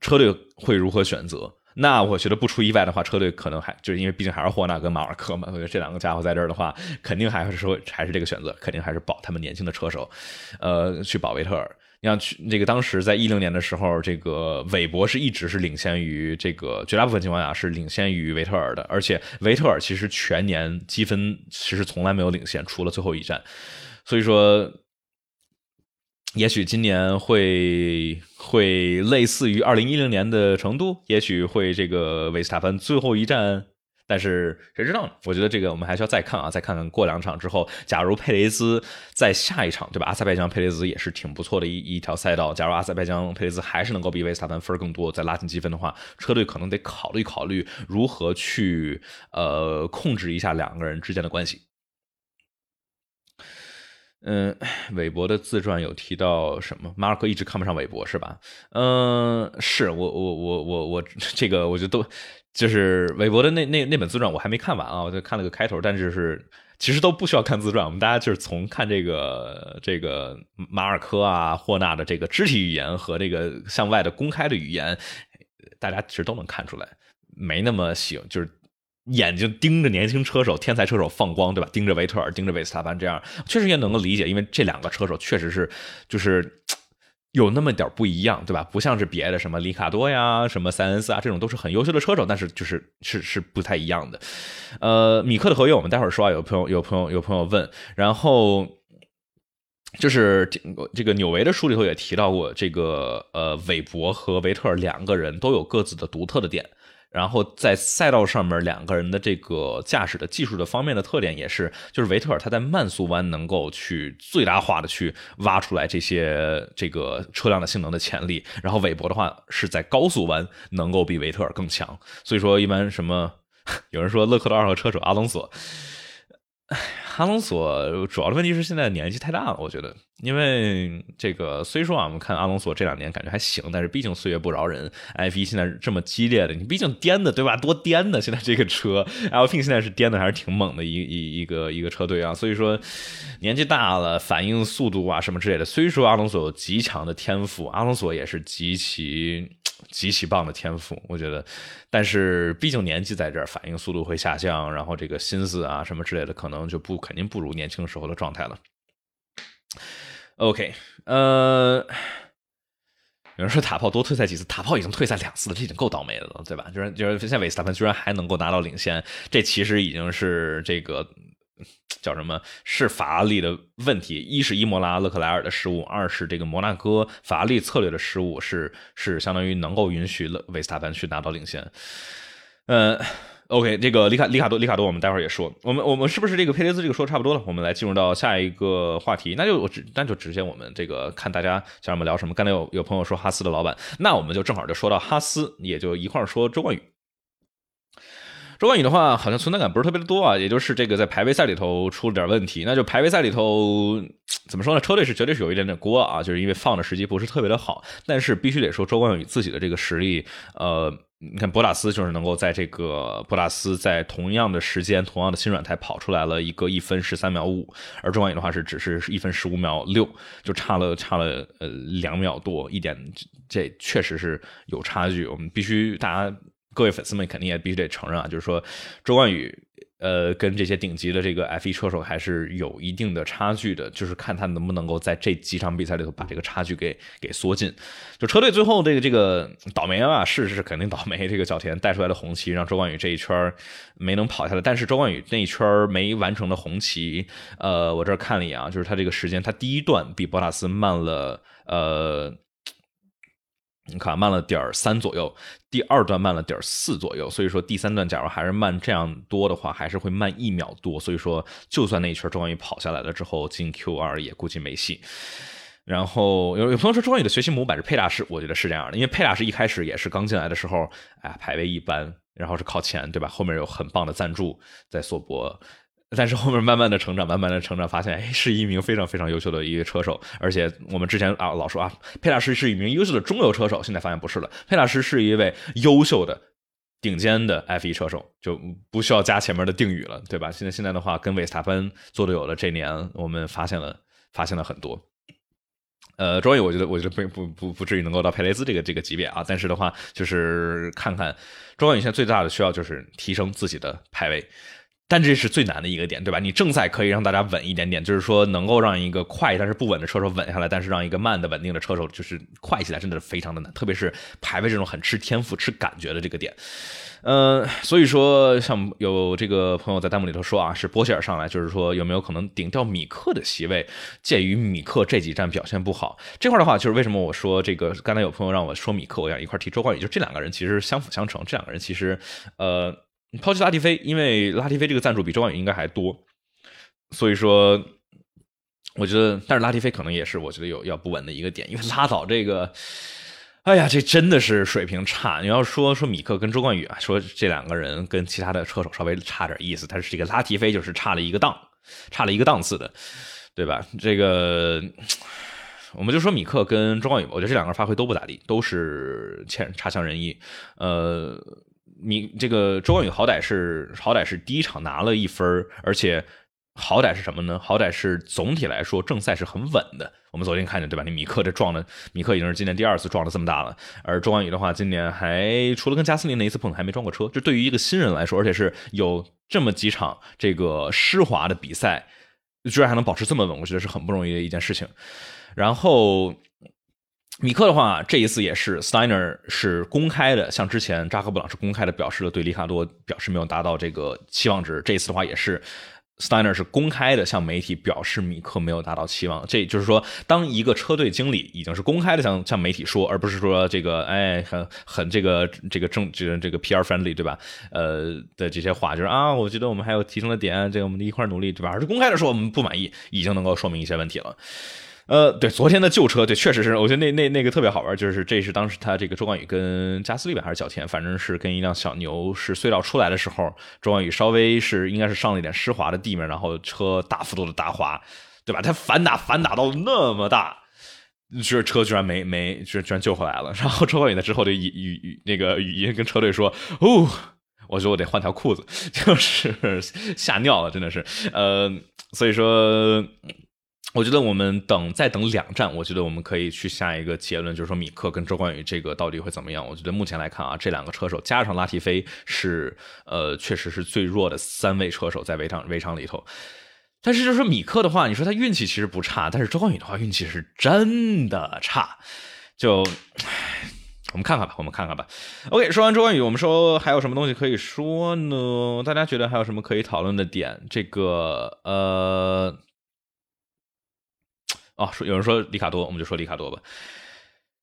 车队会如何选择？那我觉得不出意外的话，车队可能还就是因为毕竟还是霍纳跟马尔科嘛，我觉得这两个家伙在这儿的话，肯定还是说还是这个选择，肯定还是保他们年轻的车手，呃，去保维特尔。你像去这个当时在一零年的时候，这个韦伯是一直是领先于这个绝大部分情况下是领先于维特尔的，而且维特尔其实全年积分其实从来没有领先，除了最后一站。所以说，也许今年会会类似于二零一零年的程度，也许会这个维斯塔潘最后一站。但是谁知道呢？我觉得这个我们还需要再看啊，再看看过两场之后，假如佩雷兹在下一场，对吧？阿塞拜疆佩雷兹也是挺不错的一一条赛道。假如阿塞拜疆佩雷兹还是能够比维斯塔潘分更多，再拉近积分的话，车队可能得考虑考虑如何去呃控制一下两个人之间的关系。嗯，韦伯的自传有提到什么？马尔科一直看不上韦伯是吧？嗯，是我我我我我这个我觉得都。就是韦伯的那那那本自传我还没看完啊，我就看了个开头，但是是其实都不需要看自传，我们大家就是从看这个这个马尔科啊霍纳的这个肢体语言和这个向外的公开的语言，大家其实都能看出来，没那么喜，就是眼睛盯着年轻车手、天才车手放光，对吧？盯着维特尔、盯着维斯塔潘，这样确实也能够理解，因为这两个车手确实是就是。有那么点不一样，对吧？不像是别的什么里卡多呀、什么塞恩斯啊，这种都是很优秀的车手，但是就是是是不太一样的。呃，米克的合约我们待会儿说啊，有朋友有朋友有朋友问，然后就是这个纽维的书里头也提到过，这个呃韦伯和维特尔两个人都有各自的独特的点。然后在赛道上面，两个人的这个驾驶的技术的方面的特点也是，就是维特尔他在慢速弯能够去最大化的去挖出来这些这个车辆的性能的潜力，然后韦伯的话是在高速弯能够比维特尔更强。所以说，一般什么 有人说勒克的二号车手阿隆索。阿隆索主要的问题是现在年纪太大了，我觉得，因为这个虽说啊，我们看阿隆索这两年感觉还行，但是毕竟岁月不饶人。F 一现在这么激烈的，你毕竟颠的对吧？多颠的！现在这个车，L P 现在是颠的还是挺猛的一一一个一个车队啊。所以说年纪大了，反应速度啊什么之类的，虽说阿隆索有极强的天赋，阿隆索也是极其。极其棒的天赋，我觉得，但是毕竟年纪在这儿，反应速度会下降，然后这个心思啊什么之类的，可能就不肯定不如年轻时候的状态了。OK，呃，有人说塔炮多退赛几次，塔炮已经退赛两次了，这已经够倒霉的了，对吧？就是就是现在韦斯塔潘居然还能够拿到领先，这其实已经是这个。叫什么是法拉利的问题？一是伊莫拉勒克莱尔的失误，二是这个摩纳哥法拉利策略的失误，是是相当于能够允许勒维斯塔潘去拿到领先。嗯，OK，这个里卡里卡多里卡多，我们待会儿也说。我们我们是不是这个佩雷兹这个说差不多了？我们来进入到下一个话题，那就我直那就直接我们这个看大家想我们聊什么。刚才有有朋友说哈斯的老板，那我们就正好就说到哈斯，也就一块说周冠宇。周冠宇的话，好像存在感不是特别的多啊，也就是这个在排位赛里头出了点问题。那就排位赛里头怎么说呢？车队是绝对是有一点点锅啊，就是因为放的时机不是特别的好。但是必须得说，周冠宇自己的这个实力，呃，你看博拉斯就是能够在这个博拉斯在同样的时间、同样的新软胎跑出来了一个一分十三秒五，而周冠宇的话是只是一分十五秒六，就差了差了呃两秒多一点，这确实是有差距。我们必须大家。各位粉丝们肯定也必须得承认啊，就是说周冠宇，呃，跟这些顶级的这个 F1 车手还是有一定的差距的，就是看他能不能够在这几场比赛里头把这个差距给给缩进。就车队最后这个这个倒霉啊，是是肯定倒霉。这个角田带出来的红旗让周冠宇这一圈没能跑下来，但是周冠宇那一圈没完成的红旗，呃，我这儿看了一眼啊，就是他这个时间，他第一段比博塔斯慢了，呃。你看慢了点三左右，第二段慢了点四左右，所以说第三段假如还是慢这样多的话，还是会慢一秒多。所以说，就算那一圈周冠宇跑下来了之后进 Q 二也估计没戏。然后有有朋友说周冠宇的学习模板是佩大师，我觉得是这样的，因为佩大师一开始也是刚进来的时候，哎，排位一般，然后是靠前，对吧？后面有很棒的赞助在索博。但是后面慢慢的成长，慢慢的成长，发现哎，是一名非常非常优秀的一个车手。而且我们之前啊老说啊，佩大师是一名优秀的中游车手，现在发现不是了，佩大师是一位优秀的顶尖的 F1 车手，就不需要加前面的定语了，对吧？现在现在的话，跟维斯塔潘做队友的这年，我们发现了发现了很多。呃，周冠宇，我觉得我觉得不不不不至于能够到佩雷兹这个这个级别啊，但是的话，就是看看周冠宇现在最大的需要就是提升自己的排位。但这是最难的一个点，对吧？你正赛可以让大家稳一点点，就是说能够让一个快但是不稳的车手稳下来，但是让一个慢的稳定的车手就是快起来，真的是非常的难。特别是排位这种很吃天赋、吃感觉的这个点，呃，所以说像有这个朋友在弹幕里头说啊，是波希尔上来，就是说有没有可能顶掉米克的席位？鉴于米克这几站表现不好，这块的话，就是为什么我说这个？刚才有朋友让我说米克，我想一块提周冠宇，就这两个人其实相辅相成，这两个人其实呃。抛弃拉蒂菲，因为拉蒂菲这个赞助比周冠宇应该还多，所以说，我觉得，但是拉蒂菲可能也是我觉得有要不稳的一个点，因为拉倒这个，哎呀，这真的是水平差。你要说说米克跟周冠宇啊，说这两个人跟其他的车手稍微差点意思，但是这个拉蒂菲就是差了一个档，差了一个档次的，对吧？这个我们就说米克跟周冠宇，我觉得这两个人发挥都不咋地，都是欠差强人意，呃。你这个周冠宇好歹是好歹是第一场拿了一分而且好歹是什么呢？好歹是总体来说正赛是很稳的。我们昨天看见对吧？那米克这撞的，米克已经是今年第二次撞的这么大了。而周冠宇的话，今年还除了跟加斯林那一次碰，还没撞过车。就对于一个新人来说，而且是有这么几场这个湿滑的比赛，居然还能保持这么稳，我觉得是很不容易的一件事情。然后。米克的话，这一次也是 Steiner 是公开的，像之前扎克布朗是公开的表示了对里卡多表示没有达到这个期望值。这一次的话也是 Steiner 是公开的向媒体表示米克没有达到期望，这就是说，当一个车队经理已经是公开的向向媒体说，而不是说这个哎很很这个这个正这个这个 PR friendly 对吧？呃的这些话，就是啊，我觉得我们还有提升的点，这个我们一块努力对吧？而是公开的说我们不满意，已经能够说明一些问题了。呃，对，昨天的旧车，对，确实是，我觉得那那那个特别好玩，就是这是当时他这个周冠宇跟加斯利吧，还是小田，反正是跟一辆小牛是隧道出来的时候，周冠宇稍微是应该是上了一点湿滑的地面，然后车大幅度的打滑，对吧？他反打反打到那么大，就是车居然没没居然居然救回来了。然后周冠宇在之后的语语语那个语音跟车队说：“哦，我觉得我得换条裤子，就是吓尿了，真的是。”呃，所以说。我觉得我们等再等两站，我觉得我们可以去下一个结论，就是说米克跟周冠宇这个到底会怎么样？我觉得目前来看啊，这两个车手加上拉提菲是呃，确实是最弱的三位车手在围场围场里头。但是就是说米克的话，你说他运气其实不差，但是周冠宇的话运气是真的差。就我们看看吧，我们看看吧。OK，说完周冠宇，我们说还有什么东西可以说呢？大家觉得还有什么可以讨论的点？这个呃。哦，说有人说里卡多，我们就说里卡多吧。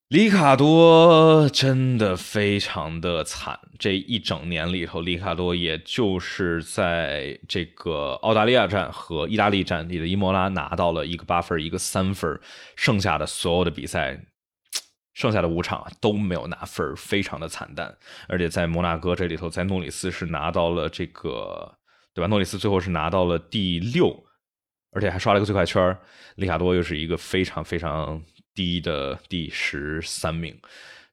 里卡多真的非常的惨，这一整年里头，里卡多也就是在这个澳大利亚站和意大利站里的伊莫拉拿到了一个八分，一个三分，剩下的所有的比赛，剩下的五场都没有拿分，非常的惨淡。而且在摩纳哥这里头，在诺里斯是拿到了这个，对吧？诺里斯最后是拿到了第六。而且还刷了个最快圈里卡多又是一个非常非常低的第十三名。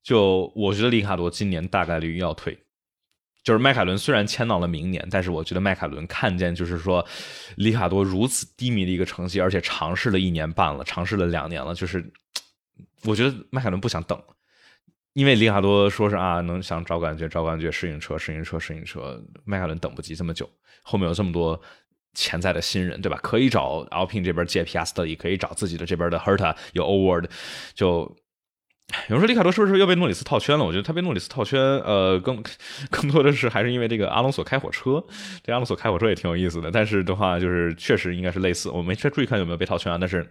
就我觉得里卡多今年大概率要退。就是迈凯伦虽然签到了明年，但是我觉得迈凯伦看见就是说里卡多如此低迷的一个成绩，而且尝试了一年半了，尝试了两年了，就是 我觉得迈凯伦不想等，因为里卡多说是啊能想找感觉找感觉适应车适应车适应车，迈凯伦等不及这么久，后面有这么多。潜在的新人，对吧？可以找 Alpine 这边借皮亚斯特，也可以找自己的这边的 Herta 有 Award。就有人说里卡多是不是又被诺里斯套圈了？我觉得他被诺里斯套圈，呃，更 更多的是还是因为这个阿隆索开火车。这阿隆索开火车也挺有意思的，但是的话就是确实应该是类似。我没再注意看有没有被套圈啊，但是。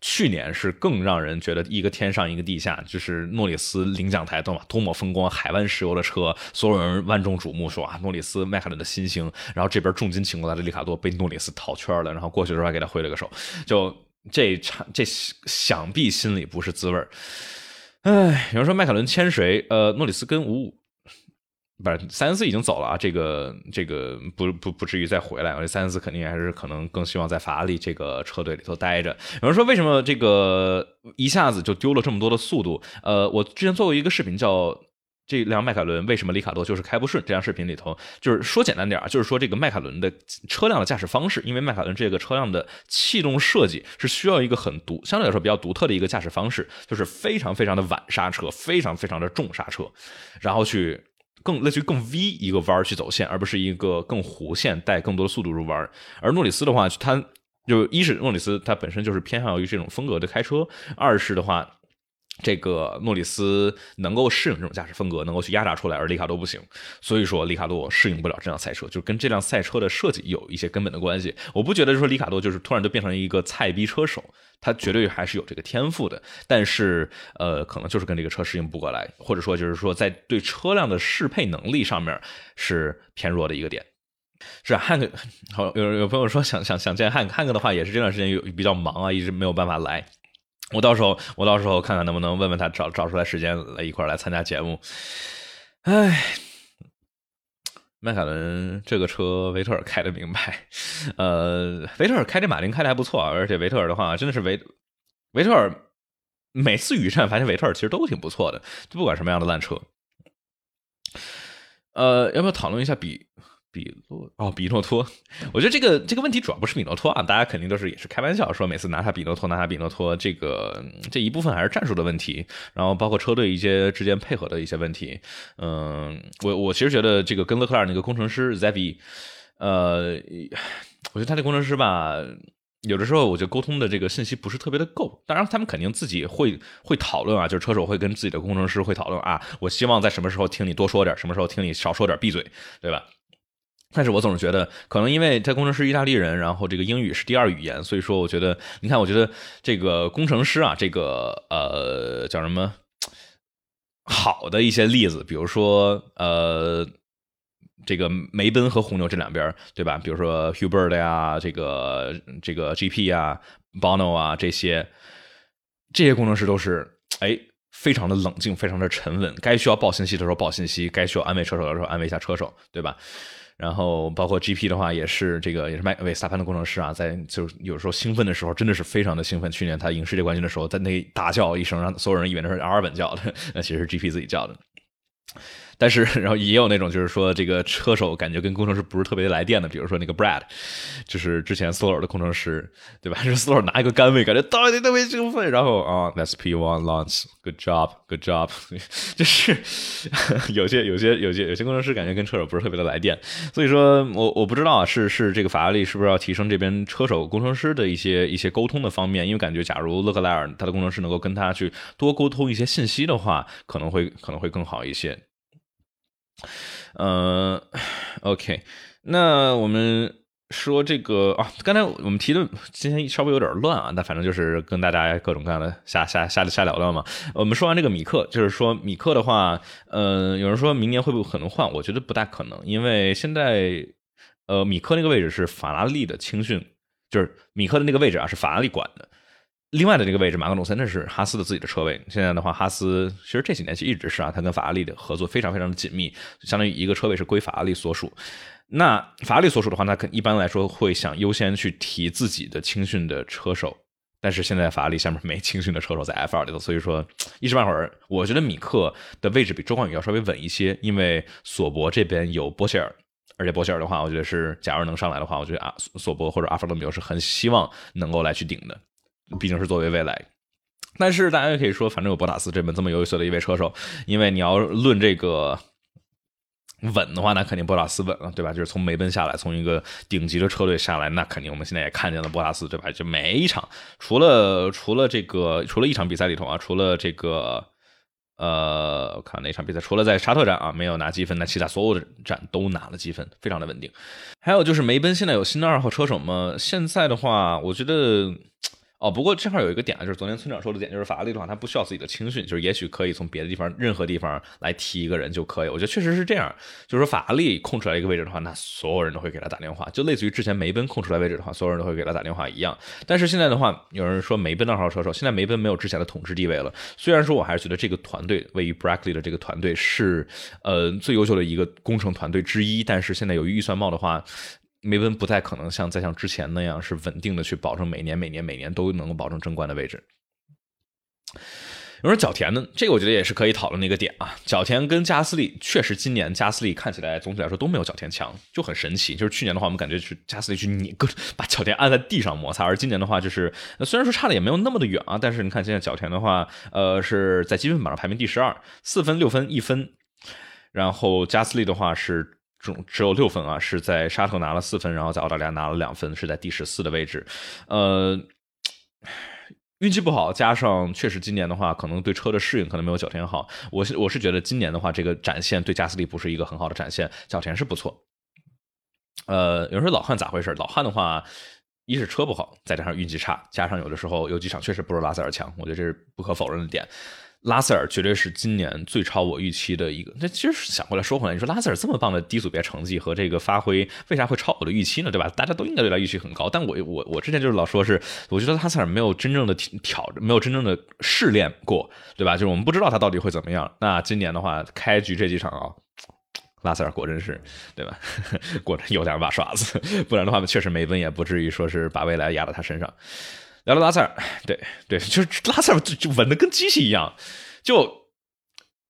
去年是更让人觉得一个天上一个地下，就是诺里斯领奖台多多么风光，海湾石油的车，所有人万众瞩目，说啊，诺里斯迈凯伦的新星，然后这边重金请过来的里卡多被诺里斯套圈了，然后过去的时候还给他挥了个手，就这场这想必心里不是滋味儿。哎，有人说迈凯伦签谁？呃，诺里斯跟五五。不是，塞恩斯已经走了啊，这个这个不不不至于再回来。我觉得塞恩斯肯定还是可能更希望在法拉利这个车队里头待着。有人说为什么这个一下子就丢了这么多的速度？呃，我之前做过一个视频，叫这辆迈凯伦为什么里卡多就是开不顺。这辆视频里头就是说简单点啊，就是说这个迈凯伦的车辆的驾驶方式，因为迈凯伦这个车辆的气动设计是需要一个很独，相对来说比较独特的一个驾驶方式，就是非常非常的晚刹车，非常非常的重刹车，然后去。更类似于更 V 一个弯去走线，而不是一个更弧线带更多的速度入弯。而诺里斯的话，他就一是诺里斯他本身就是偏向于这种风格的开车，二是的话。这个诺里斯能够适应这种驾驶风格，能够去压榨出来，而里卡多不行，所以说里卡多适应不了这辆赛车，就跟这辆赛车的设计有一些根本的关系。我不觉得说里卡多就是突然就变成一个菜逼车手，他绝对还是有这个天赋的，但是呃，可能就是跟这个车适应不过来，或者说就是说在对车辆的适配能力上面是偏弱的一个点。是汉克，好有有朋友说想想想见汉克，汉克的话也是这段时间有比较忙啊，一直没有办法来。我到时候，我到时候看看能不能问问他找找出来时间来一块来参加节目。哎，迈凯伦这个车维特尔开的明白，呃，维特尔开这马丁开的还不错，而且维特尔的话真的是维维特尔每次雨战发现维特尔其实都挺不错的，就不管什么样的烂车。呃，要不要讨论一下比？比诺哦，比诺托，我觉得这个这个问题主要不是比诺托啊，大家肯定都是也是开玩笑说每次拿下比诺托拿下比诺托，这个这一部分还是战术的问题，然后包括车队一些之间配合的一些问题。嗯，我我其实觉得这个跟勒克莱尔那个工程师 Zavi，呃，我觉得他这工程师吧，有的时候我觉得沟通的这个信息不是特别的够。当然他们肯定自己会会讨论啊，就是车手会跟自己的工程师会讨论啊，我希望在什么时候听你多说点，什么时候听你少说点，闭嘴，对吧？但是我总是觉得，可能因为他工程师意大利人，然后这个英语是第二语言，所以说我觉得，你看，我觉得这个工程师啊，这个呃叫什么好的一些例子，比如说呃这个梅奔和红牛这两边，对吧？比如说 Hubert 呀，这个这个 GP 啊，Bono 啊这些这些工程师都是哎非常的冷静，非常的沉稳，该需要报信息的时候报信息，该需要安慰车手的时候安慰一下车手，对吧？然后包括 GP 的话，也是这个也是麦维斯塔潘的工程师啊，在就是有时候兴奋的时候，真的是非常的兴奋。去年他赢世界冠军的时候，在那大叫一声，让所有人以为那是阿尔本叫的，那其实是 GP 自己叫的。但是，然后也有那种就是说，这个车手感觉跟工程师不是特别来电的，比如说那个 Brad，就是之前 s o l o 的工程师，对吧？是 s o l o 拿一个杆位，感觉特别特别兴奋，然后啊，That's P1 launch，good job，good job，就是有些有些有些有些工程师感觉跟车手不是特别的来电，所以说我我不知道啊是是这个法拉利是不是要提升这边车手工程师的一些一些沟通的方面，因为感觉假如勒克莱尔他的工程师能够跟他去多沟通一些信息的话，可能会可能会更好一些。呃，OK，那我们说这个啊，刚才我们提的今天稍微有点乱啊，但反正就是跟大家各种各样的瞎瞎瞎瞎聊聊嘛。我们说完这个米克，就是说米克的话，呃，有人说明年会不会可能换？我觉得不大可能，因为现在呃，米克那个位置是法拉利的青训，就是米克的那个位置啊，是法拉利管的。另外的这个位置，马格努森那是哈斯的自己的车位。现在的话，哈斯其实这几年其实一直是啊，他跟法拉利的合作非常非常的紧密，相当于一个车位是归法拉利所属。那法拉利所属的话，那肯一般来说会想优先去提自己的青训的车手。但是现在法拉利下面没青训的车手在 F 二里头，所以说一时半会儿，我觉得米克的位置比周冠宇要稍微稳一些，因为索博这边有波切尔，而且波切尔的话，我觉得是假如能上来的话，我觉得啊索博或者阿弗罗米欧是很希望能够来去顶的。毕竟是作为未来，但是大家也可以说，反正有博塔斯这么这么优秀的一位车手，因为你要论这个稳的话，那肯定博塔斯稳了，对吧？就是从梅奔下来，从一个顶级的车队下来，那肯定我们现在也看见了博塔斯，对吧？就每一场，除了除了这个，除了一场比赛里头啊，除了这个，呃，我看哪场比赛，除了在沙特站啊没有拿积分，那其他所有的站都拿了积分，非常的稳定。还有就是梅奔现在有新的二号车手吗？现在的话，我觉得。哦，不过正好有一个点啊，就是昨天村长说的点，就是法拉利的话，他不需要自己的青训，就是也许可以从别的地方、任何地方来提一个人就可以。我觉得确实是这样，就是说法拉利空出来一个位置的话，那所有人都会给他打电话，就类似于之前梅奔空出来位置的话，所有人都会给他打电话一样。但是现在的话，有人说梅奔二号车手，现在梅奔没有之前的统治地位了。虽然说我还是觉得这个团队位于 Brackley 的这个团队是呃最优秀的一个工程团队之一，但是现在由于预算帽的话。梅奔不太可能像再像之前那样是稳定的去保证每年每年每年都能够保证争冠的位置。有人角田呢，这个我觉得也是可以讨论的一个点啊。角田跟加斯利确实今年加斯利看起来总体来说都没有角田强，就很神奇。就是去年的话，我们感觉是加斯利去你各把角田按在地上摩擦，而今年的话就是虽然说差的也没有那么的远啊，但是你看现在角田的话，呃是在积分榜上排名第十二，四分六分一分，然后加斯利的话是。只有六分啊，是在沙特拿了四分，然后在澳大利亚拿了两分，是在第十四的位置。呃，运气不好，加上确实今年的话，可能对车的适应可能没有角田好。我是我是觉得今年的话，这个展现对加斯利不是一个很好的展现，角田是不错。呃，有人说老汉咋回事？老汉的话，一是车不好，再加上运气差，加上有的时候有几场确实不如拉塞尔强，我觉得这是不可否认的点。拉塞尔绝对是今年最超我预期的一个。那其实想过来说回来，你说拉塞尔这么棒的低组别成绩和这个发挥，为啥会超我的预期呢？对吧？大家都应该对他预期很高。但我我我之前就是老说是，我觉得拉塞尔没有真正的挑，没有真正的试炼过，对吧？就是我们不知道他到底会怎么样。那今年的话，开局这几场啊，拉塞尔果真是，对吧？果真有点把刷子，不然的话，确实梅奔也不至于说是把未来压到他身上。聊聊拉塞尔，对对，就是拉塞尔就稳的跟机器一样，就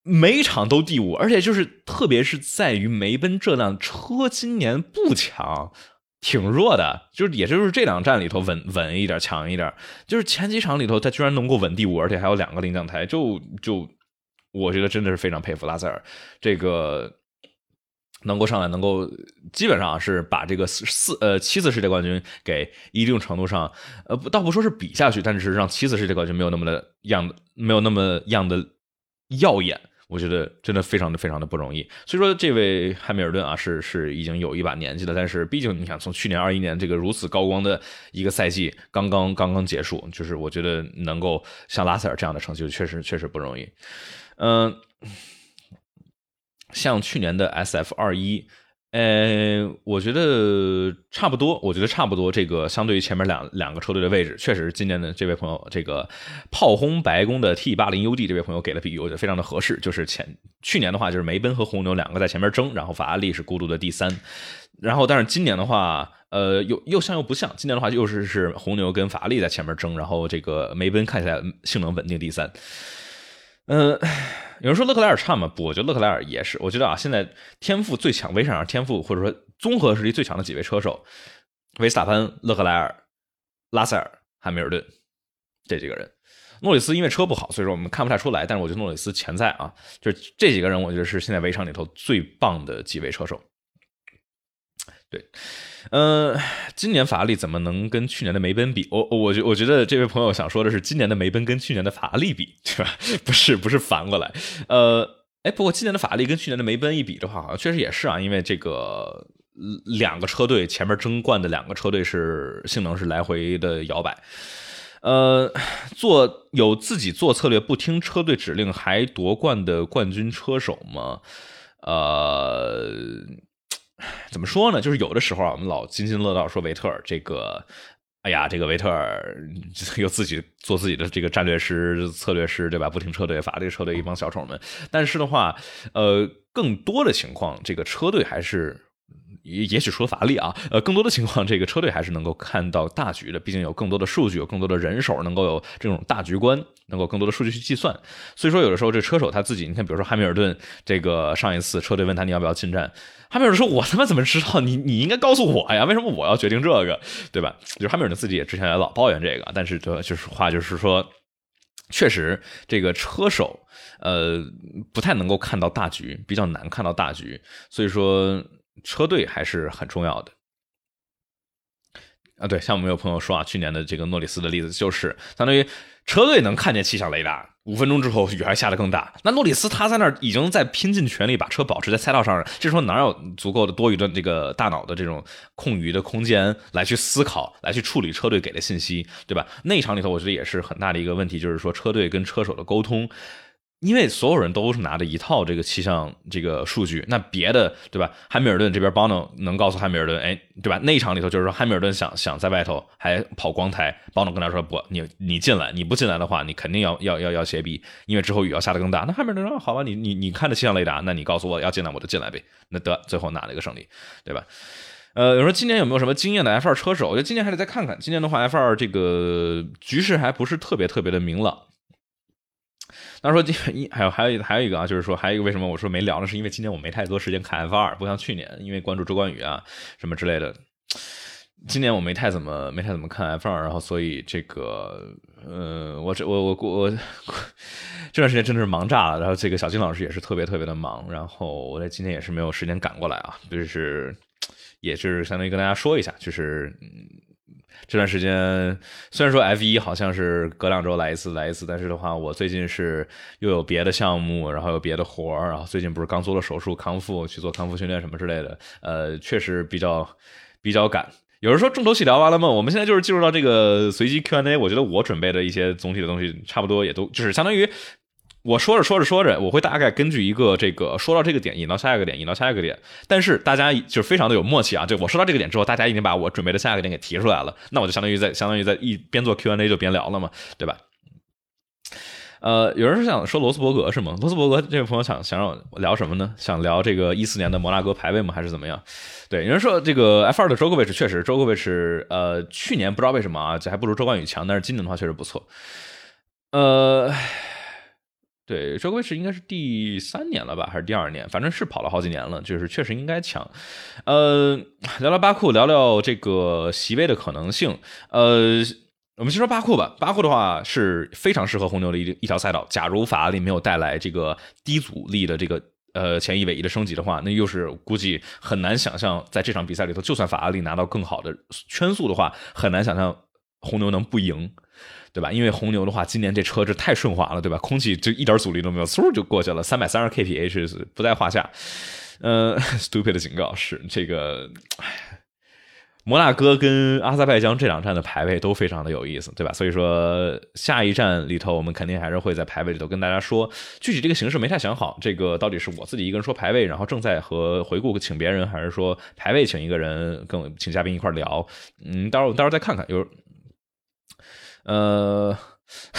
每场都第五，而且就是特别是在于梅奔这辆车今年不强，挺弱的，就是也就是这两站里头稳稳一点，强一点，就是前几场里头他居然能够稳第五，而且还有两个领奖台，就就我觉得真的是非常佩服拉塞尔这个。能够上来，能够基本上是把这个四四呃七次世界冠军给一定程度上，呃不倒不说是比下去，但是让七次世界冠军没有那么的样，没有那么样的耀眼。我觉得真的非常的非常的不容易。所以说，这位汉密尔顿啊，是是已经有一把年纪了，但是毕竟你看，从去年二一年这个如此高光的一个赛季刚刚刚刚结束，就是我觉得能够像拉塞尔这样的成绩，确实确实不容易。嗯，像去年的 S F 二一。呃，我觉得差不多，我觉得差不多。这个相对于前面两两个车队的位置，确实今年的这位朋友，这个炮轰白宫的 T 八零 UD 这位朋友给的比喻，我觉得非常的合适。就是前去年的话，就是梅奔和红牛两个在前面争，然后法拉利是孤独的第三。然后，但是今年的话，呃，又又像又不像。今年的话，又是是红牛跟法拉利在前面争，然后这个梅奔看起来性能稳定第三。嗯。有人说勒克莱尔差吗？不，我觉得勒克莱尔也是。我觉得啊，现在天赋最强、围场上天赋或者说综合实力最强的几位车手，维斯塔潘、勒克莱尔、拉塞尔、汉密尔顿这几个人。诺里斯因为车不好，所以说我们看不太出来。但是我觉得诺里斯潜在啊，就是这几个人，我觉得是现在围场里头最棒的几位车手。对。嗯，今年法拉利怎么能跟去年的梅奔比？我我觉我觉得这位朋友想说的是，今年的梅奔跟去年的法拉利比，对吧？不是不是反过来。呃，哎，不过今年的法拉利跟去年的梅奔一比的话，好像确实也是啊，因为这个两个车队前面争冠的两个车队是性能是来回的摇摆。呃，做有自己做策略不听车队指令还夺冠的冠军车手吗？呃。怎么说呢？就是有的时候啊，我们老津津乐道说维特尔这个，哎呀，这个维特尔 又自己做自己的这个战略师、策略师，对吧？不停车队，法这个车队一帮小丑们。但是的话，呃，更多的情况，这个车队还是。也也许除了法拉利啊，呃，更多的情况，这个车队还是能够看到大局的。毕竟有更多的数据，有更多的人手，能够有这种大局观，能够更多的数据去计算。所以说，有的时候这车手他自己，你看，比如说汉密尔顿，这个上一次车队问他你要不要进站，汉密尔顿说：“我他妈怎么知道？你你应该告诉我呀，为什么我要决定这个，对吧？”就是汉密尔顿自己也之前也老抱怨这个，但是就就是话就是说，确实这个车手呃不太能够看到大局，比较难看到大局，所以说。车队还是很重要的啊！对，像我们有朋友说啊，去年的这个诺里斯的例子，就是相当于车队能看见气象雷达，五分钟之后雨还下的更大。那诺里斯他在那儿已经在拼尽全力把车保持在赛道上，这时候哪有足够的多余的这个大脑的这种空余的空间来去思考，来去处理车队给的信息，对吧？那一场里头，我觉得也是很大的一个问题，就是说车队跟车手的沟通。因为所有人都是拿着一套这个气象这个数据，那别的对吧？汉密尔顿这边邦能能告诉汉密尔顿，哎，对吧？那一场里头就是说汉密尔顿想想在外头还跑光台，邦能跟他说不，你你进来，你不进来的话，你肯定要要要要歇逼，因为之后雨要下的更大。那汉密尔顿说好吧，你你你看着气象雷达，那你告诉我要进来我就进来呗。那得最后拿了一个胜利，对吧？呃，有人说今年有没有什么惊艳的 F 二车手？我觉得今年还得再看看。今年的话，F 二这个局势还不是特别特别的明朗。他说：“这一还有还有还有一个啊，就是说还有一个为什么我说没聊呢？是因为今年我没太多时间看 F 二，不像去年，因为关注周冠宇啊什么之类的。今年我没太怎么没太怎么看 F 二，然后所以这个呃，我这我我我这段时间真的是忙炸了。然后这个小金老师也是特别特别的忙，然后我在今天也是没有时间赶过来啊，就是也是相当于跟大家说一下，就是。”这段时间虽然说 F 一好像是隔两周来一次来一次，但是的话，我最近是又有别的项目，然后有别的活儿，然后最近不是刚做了手术康复，去做康复训练什么之类的，呃，确实比较比较赶。有人说重头戏聊完了吗？我们现在就是进入到这个随机 Q&A，我觉得我准备的一些总体的东西差不多也都就是相当于。我说着说着说着，我会大概根据一个这个说到这个点引到下一个点，引到下一个点。但是大家就非常的有默契啊！就我说到这个点之后，大家已经把我准备的下一个点给提出来了，那我就相当于在相当于在一边做 Q&A 就边聊了嘛，对吧？呃，有人是想说罗斯伯格是吗？罗斯伯格这位朋友想想让我聊什么呢？想聊这个一四年的摩纳哥排位吗？还是怎么样？对，有人说这个 F 二的周克维奇确实，周克维奇呃去年不知道为什么啊，这还不如周冠宇强，但是今年的话确实不错。呃。对，周威驰应该是第三年了吧，还是第二年？反正是跑了好几年了，就是确实应该强。呃，聊聊巴库，聊聊这个席位的可能性。呃，我们先说巴库吧。巴库的话是非常适合红牛的一一条赛道。假如法拉利没有带来这个低阻力的这个呃前一尾翼的升级的话，那又是估计很难想象，在这场比赛里头，就算法拉利拿到更好的圈速的话，很难想象红牛能不赢。对吧？因为红牛的话，今年这车这太顺滑了，对吧？空气就一点阻力都没有，嗖就过去了，三百三十 kph 不在话下。呃，stupid 的警告是这个。摩纳哥跟阿塞拜疆这两站的排位都非常的有意思，对吧？所以说下一站里头，我们肯定还是会在排位里头跟大家说，具体这个形式没太想好，这个到底是我自己一个人说排位，然后正在和回顾请别人，还是说排位请一个人跟我请嘉宾一块聊？嗯，到时候到时候再看看。有，呃，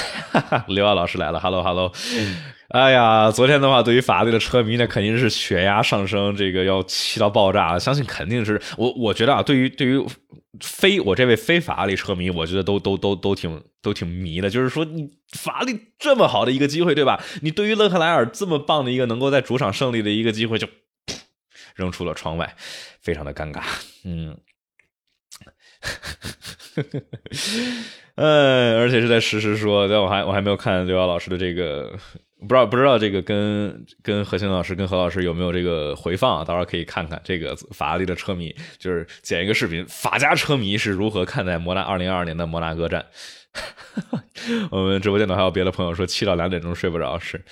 刘奥老师来了，Hello Hello。哎呀，昨天的话，对于法拉利的车迷呢，肯定是血压上升，这个要气到爆炸。相信肯定是我，我觉得啊，对于对于非我这位非法拉利车迷，我觉得都都都都挺都挺迷的。就是说，你法拉利这么好的一个机会，对吧？你对于勒克莱尔这么棒的一个能够在主场胜利的一个机会，就扔出了窗外，非常的尴尬。嗯，呃，而且是在实时说，但我还我还没有看刘瑶老师的这个。不知道不知道这个跟跟何鑫老师跟何老师有没有这个回放啊？到时候可以看看这个法拉利的车迷，就是剪一个视频，法家车迷是如何看待摩纳二零二二年的摩纳哥站。我们直播间的还有别的朋友说气到两点钟睡不着，是，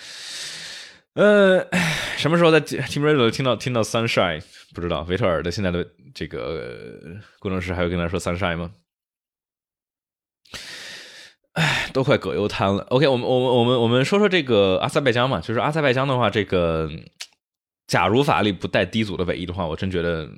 呃，什么时候在 Team Radio 听到听到 Sunshine？不知道维特尔的现在的这个工程师还会跟他说 Sunshine 吗？唉，都快葛优瘫了。OK，我们我们我们我们说说这个阿塞拜疆嘛，就是阿塞拜疆的话，这个假如法拉利不带低组的尾翼的话，我真觉得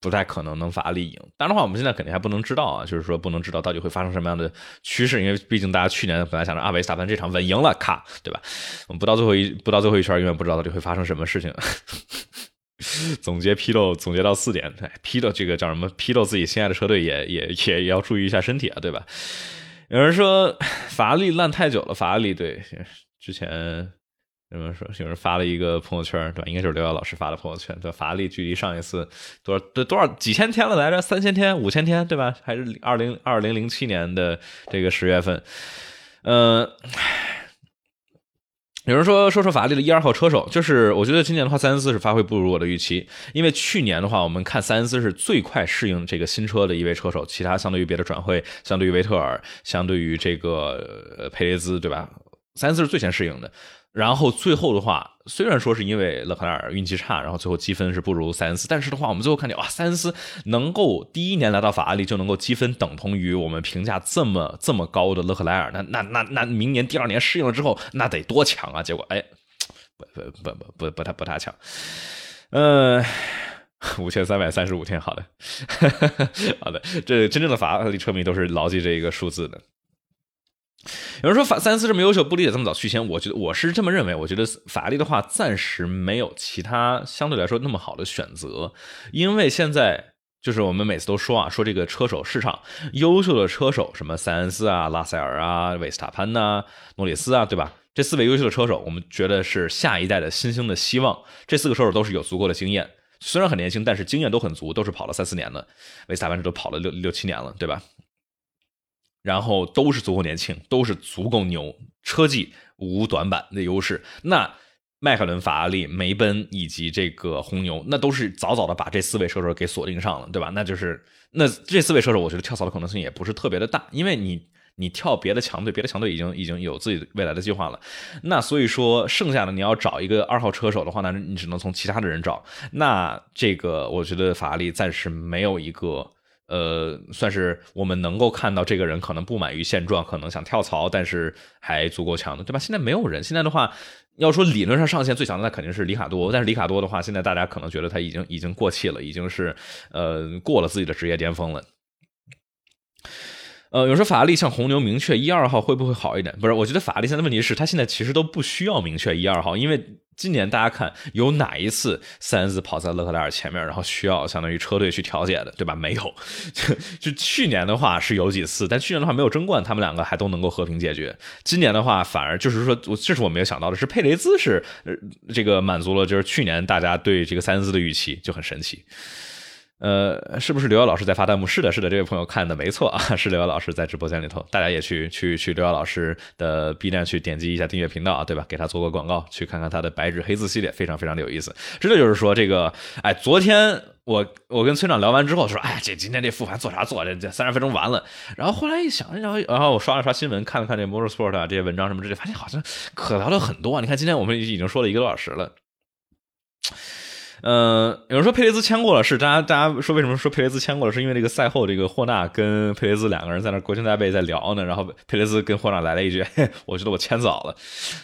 不太可能能法拉利赢。当然的话，我们现在肯定还不能知道啊，就是说不能知道到底会发生什么样的趋势，因为毕竟大家去年本来想着阿维斯塔潘这场稳赢了，卡，对吧？我们不到最后一不到最后一圈，永远不知道到底会发生什么事情。总结批斗总结到四点，批斗这个叫什么？批斗自己心爱的车队也也也也要注意一下身体啊，对吧？有人说法拉利烂太久了，法拉利对之前有人说有人发了一个朋友圈，对吧？应该就是刘耀老师发的朋友圈，对法拉利距离上一次多少多多少几千天了来着？三千天、五千天，对吧？还是二零二零零七年的这个十月份，嗯。有人说说说法拉利的一二号车手，就是我觉得今年的话，塞恩斯是发挥不如我的预期。因为去年的话，我们看塞恩斯是最快适应这个新车的一位车手，其他相对于别的转会，相对于维特尔，相对于这个佩雷兹，对吧？塞恩斯是最先适应的。然后最后的话，虽然说是因为勒克莱尔运气差，然后最后积分是不如塞恩斯，但是的话，我们最后看见哇，塞恩斯能够第一年来到法拉利就能够积分等同于我们评价这么这么高的勒克莱尔，那那那那明年第二年适应了之后，那得多强啊！结果哎，不不不不不不太不太强，嗯，五千三百三十五天，好的，好的，这真正的法拉利车迷都是牢记这一个数字的。有人说法三思这么优秀，不理解这么早续签。我觉得我是这么认为。我觉得法拉利的话，暂时没有其他相对来说那么好的选择，因为现在就是我们每次都说啊，说这个车手市场优秀的车手，什么塞恩斯啊、拉塞尔啊、维斯塔潘呐、诺里斯啊，对吧？这四位优秀的车手，我们觉得是下一代的新兴的希望。这四个车手都是有足够的经验，虽然很年轻，但是经验都很足，都是跑了三四年的。维斯塔潘这都跑了六六七年了，对吧？然后都是足够年轻，都是足够牛，车技无短板的优势。那迈凯伦、法拉利、梅奔以及这个红牛，那都是早早的把这四位车手给锁定上了，对吧？那就是那这四位车手，我觉得跳槽的可能性也不是特别的大，因为你你跳别的强队，别的强队已经已经有自己未来的计划了。那所以说，剩下的你要找一个二号车手的话，那你只能从其他的人找。那这个我觉得法拉利暂时没有一个。呃，算是我们能够看到这个人可能不满于现状，可能想跳槽，但是还足够强的，对吧？现在没有人。现在的话，要说理论上上限最强的，那肯定是里卡多。但是里卡多的话，现在大家可能觉得他已经已经过气了，已经是呃过了自己的职业巅峰了。呃，有时候法拉利像红牛明确一二号会不会好一点？不是，我觉得法拉利现在问题是，他现在其实都不需要明确一二号，因为今年大家看有哪一次塞恩斯跑在勒克莱尔前面，然后需要相当于车队去调解的，对吧？没有。就去年的话是有几次，但去年的话没有争冠，他们两个还都能够和平解决。今年的话反而就是说，这是我没有想到的，是佩雷兹是这个满足了就是去年大家对这个塞恩斯的预期，就很神奇。呃，是不是刘瑶老师在发弹幕？是的，是的，这位朋友看的没错啊，是刘瑶老师在直播间里头，大家也去去去刘瑶老师的 B 站去点击一下订阅频道啊，对吧？给他做个广告，去看看他的白纸黑字系列，非常非常的有意思。真的就是说这个，哎，昨天我我跟村长聊完之后说，哎，这今天这复盘做啥做？这这三十分钟完了。然后后来一想，然后然后我刷了刷新闻，看了看这 Motorsport 啊这些文章什么之类，发现好像可聊了很多啊。你看今天我们已经说了一个多小时了。嗯，有人说佩雷兹签过了，是大家大家说为什么说佩雷兹签过了？是因为这个赛后这个霍纳跟佩雷兹两个人在那国庆大杯在聊呢，然后佩雷兹跟霍纳来了一句：“我觉得我签早了。”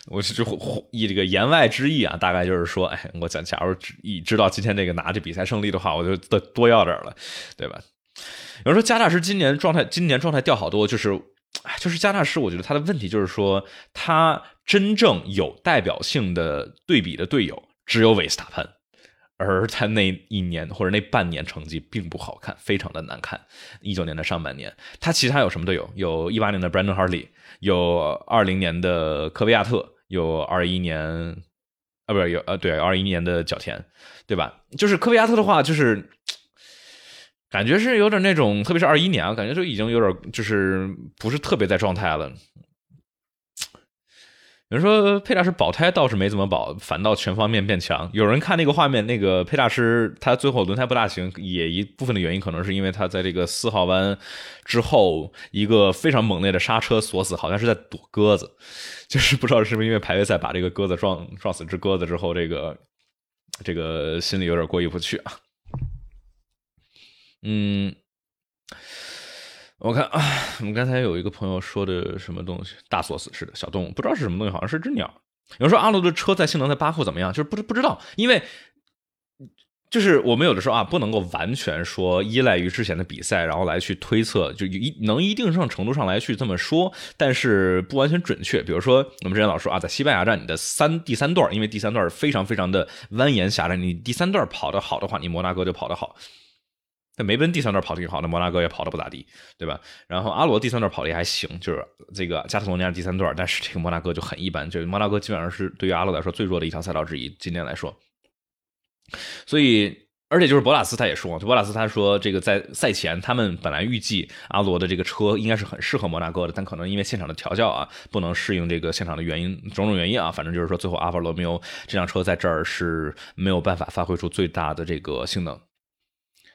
我就就以这个言外之意啊，大概就是说，哎，我讲，假如已知道今天这个拿这比赛胜利的话，我就多多要点了，对吧？有人说加纳什今年状态今年状态掉好多，就是，就是加纳什，我觉得他的问题就是说，他真正有代表性的对比的队友只有韦斯塔潘。而他那一年或者那半年成绩并不好看，非常的难看。一九年的上半年，他其他有什么队友？有一八年的 Brandon Harley，有二零年的科维亚特，有二一年啊，不是有呃，对，二一年的角田，对吧？就是科维亚特的话，就是感觉是有点那种，特别是二一年啊，感觉就已经有点就是不是特别在状态了。有人说佩大师保胎倒是没怎么保，反倒全方面变强。有人看那个画面，那个佩大师他最后轮胎不大行，也一部分的原因可能是因为他在这个四号弯之后一个非常猛烈的刹车锁死，好像是在躲鸽子，就是不知道是不是因为排位赛把这个鸽子撞撞死只鸽子之后，这个这个心里有点过意不去啊。嗯。我看啊，我们刚才有一个朋友说的什么东西，大锁死似的小动物，不知道是什么东西，好像是只鸟。有人说阿罗的车在性能在巴库怎么样，就是不不知道，因为就是我们有的时候啊，不能够完全说依赖于之前的比赛，然后来去推测，就一能一定上程度上来去这么说，但是不完全准确。比如说我们之前老说啊，在西班牙站你的三第三段，因为第三段非常非常的蜿蜒狭窄，你第三段跑得好的话，你摩纳哥就跑得好。那梅奔第三段跑的挺好，那摩纳哥也跑的不咋地，对吧？然后阿罗第三段跑的也还行，就是这个加特罗尼亚第三段，但是这个摩纳哥就很一般，就是摩纳哥基本上是对于阿罗来说最弱的一条赛道之一，今年来说。所以，而且就是博拉斯他也说，就博拉斯他说这个在赛前他们本来预计阿罗的这个车应该是很适合摩纳哥的，但可能因为现场的调教啊不能适应这个现场的原因，种种原因啊，反正就是说最后阿法罗密欧这辆车在这儿是没有办法发挥出最大的这个性能。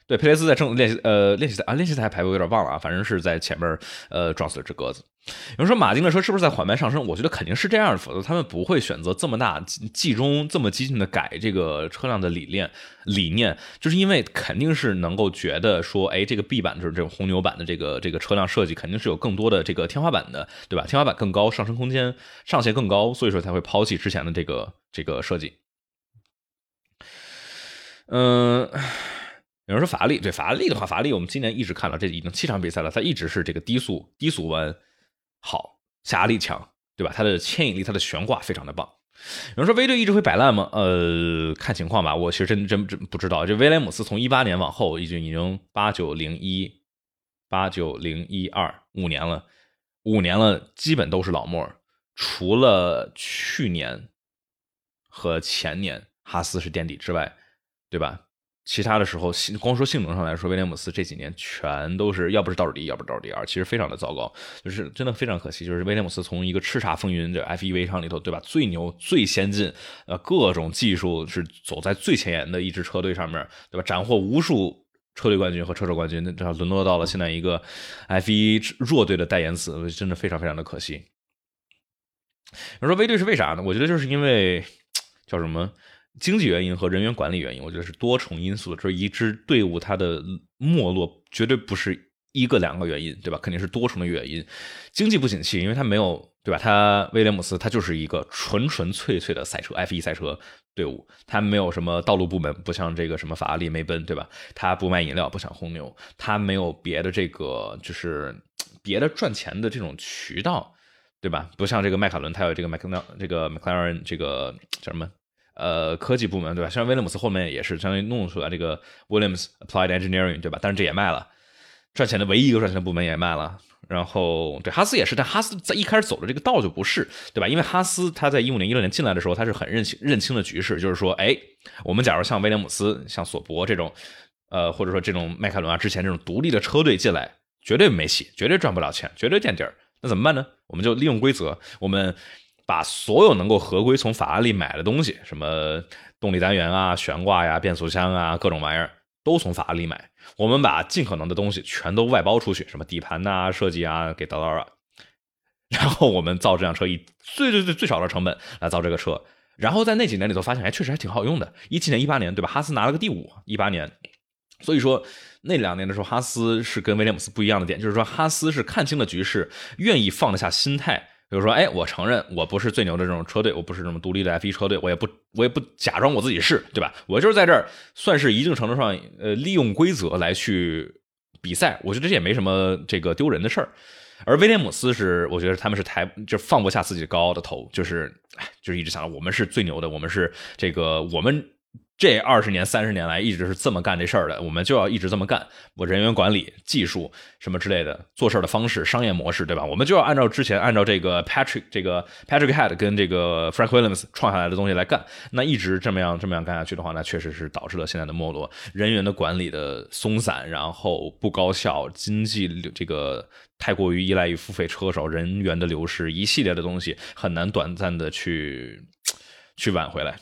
对，佩雷斯在正练习，呃，练习赛啊，练习赛排位有点忘了啊，反正是在前面，呃，撞死了只鸽子。有人说马丁的车是不是在缓慢上升？我觉得肯定是这样，否则他们不会选择这么大、集中这么激进的改这个车辆的理念。理念就是因为肯定是能够觉得说，哎，这个 B 版就是这种红牛版的这个这个车辆设计，肯定是有更多的这个天花板的，对吧？天花板更高，上升空间上限更高，所以说才会抛弃之前的这个这个设计。嗯。有人说法拉利，对法拉利的话，法拉利我们今年一直看到，这已经七场比赛了，它一直是这个低速低速弯好，下压力强，对吧？它的牵引力，它的悬挂非常的棒。有人说威队一直会摆烂吗？呃，看情况吧。我其实真真真不知道。这威廉姆斯从一八年往后，已经已经八九零一八九零一二五年了，五年了，基本都是老莫，除了去年和前年哈斯是垫底之外，对吧？其他的时候，性光说性能上来说，威廉姆斯这几年全都是要不是倒数第一，要不是倒数第二，其实非常的糟糕，就是真的非常可惜。就是威廉姆斯从一个叱咤风云的 F1 场里头，对吧？最牛、最先进，呃，各种技术是走在最前沿的一支车队上面，对吧？斩获无数车队冠军和车手冠军，那这沦落到了现在一个 F1 弱队的代言词，真的非常非常的可惜。你说威队是为啥呢？我觉得就是因为叫什么？经济原因和人员管理原因，我觉得是多重因素。就是一支队伍它的没落绝对不是一个两个原因，对吧？肯定是多重的原因。经济不景气，因为它没有，对吧？它威廉姆斯它就是一个纯纯粹粹的赛车 F1 赛车队伍，它没有什么道路部门，不像这个什么法拉利、梅奔，对吧？它不卖饮料，不想红牛，它没有别的这个就是别的赚钱的这种渠道，对吧？不像这个迈凯伦，他有这个麦克纳这个 McLaren 这个叫什么？呃，科技部门对吧？像威廉姆斯后面也是相当于弄出来这个 Williams Applied Engineering 对吧？但是这也卖了，赚钱的唯一一个赚钱的部门也卖了。然后对哈斯也是，但哈斯在一开始走的这个道就不是对吧？因为哈斯他在一五年、一六年进来的时候，他是很认清认清的局势，就是说，哎，我们假如像威廉姆斯、像索伯这种呃，或者说这种迈凯伦啊之前这种独立的车队进来，绝对没戏，绝对赚不了钱，绝对垫底儿。那怎么办呢？我们就利用规则，我们把所有能够合规从法拉利买的东西，什么动力单元啊、悬挂呀、变速箱啊，各种玩意儿都从法拉利买。我们把尽可能的东西全都外包出去，什么底盘呐、设计啊，给叨叨啊。然后我们造这辆车以最最最最少的成本来造这个车。然后在那几年里头发现，哎，确实还挺好用的。一七年、一八年，对吧？哈斯拿了个第五。一八年，所以说那两年的时候，哈斯是跟威廉姆斯不一样的点，就是说哈斯是看清了局势，愿意放得下心态。比如说，哎，我承认我不是最牛的这种车队，我不是这么独立的 F1 车队，我也不，我也不假装我自己是，对吧？我就是在这儿算是一定程度上，呃，利用规则来去比赛。我觉得这也没什么这个丢人的事儿。而威廉姆斯是，我觉得他们是抬，就放不下自己高傲的头，就是，就是一直想着我们是最牛的，我们是这个我们。这二十年、三十年来一直是这么干这事儿的，我们就要一直这么干。我人员管理、技术什么之类的，做事的方式、商业模式，对吧？我们就要按照之前按照这个 Patrick 这个 Patrick Head 跟这个 Frank Williams 创下来的东西来干。那一直这么样这么样干下去的话，那确实是导致了现在的没落。人员的管理的松散，然后不高效，经济这个太过于依赖于付费车手，人员的流失，一系列的东西很难短暂的去去挽回来。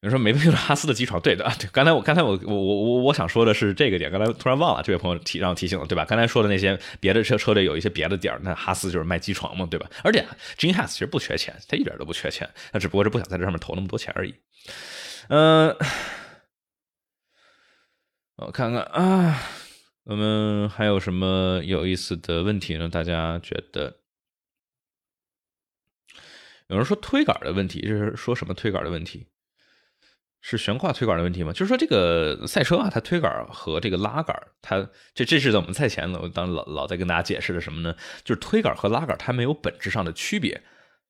你说没用哈斯的机床，对的。对，刚才我刚才我我我我我想说的是这个点，刚才突然忘了，这位朋友提让我提醒了，对吧？刚才说的那些别的车车队有一些别的点那哈斯就是卖机床嘛，对吧？而且 Gene Haas 其实不缺钱，他一点都不缺钱，他只不过是不想在这上面投那么多钱而已。嗯，我看看啊，我们还有什么有意思的问题呢？大家觉得？有人说推杆的问题，就是说什么推杆的问题？是悬挂推杆的问题吗？就是说这个赛车啊，它推杆和这个拉杆，它这这是在我们赛前呢，我当老老在跟大家解释的什么呢？就是推杆和拉杆它没有本质上的区别，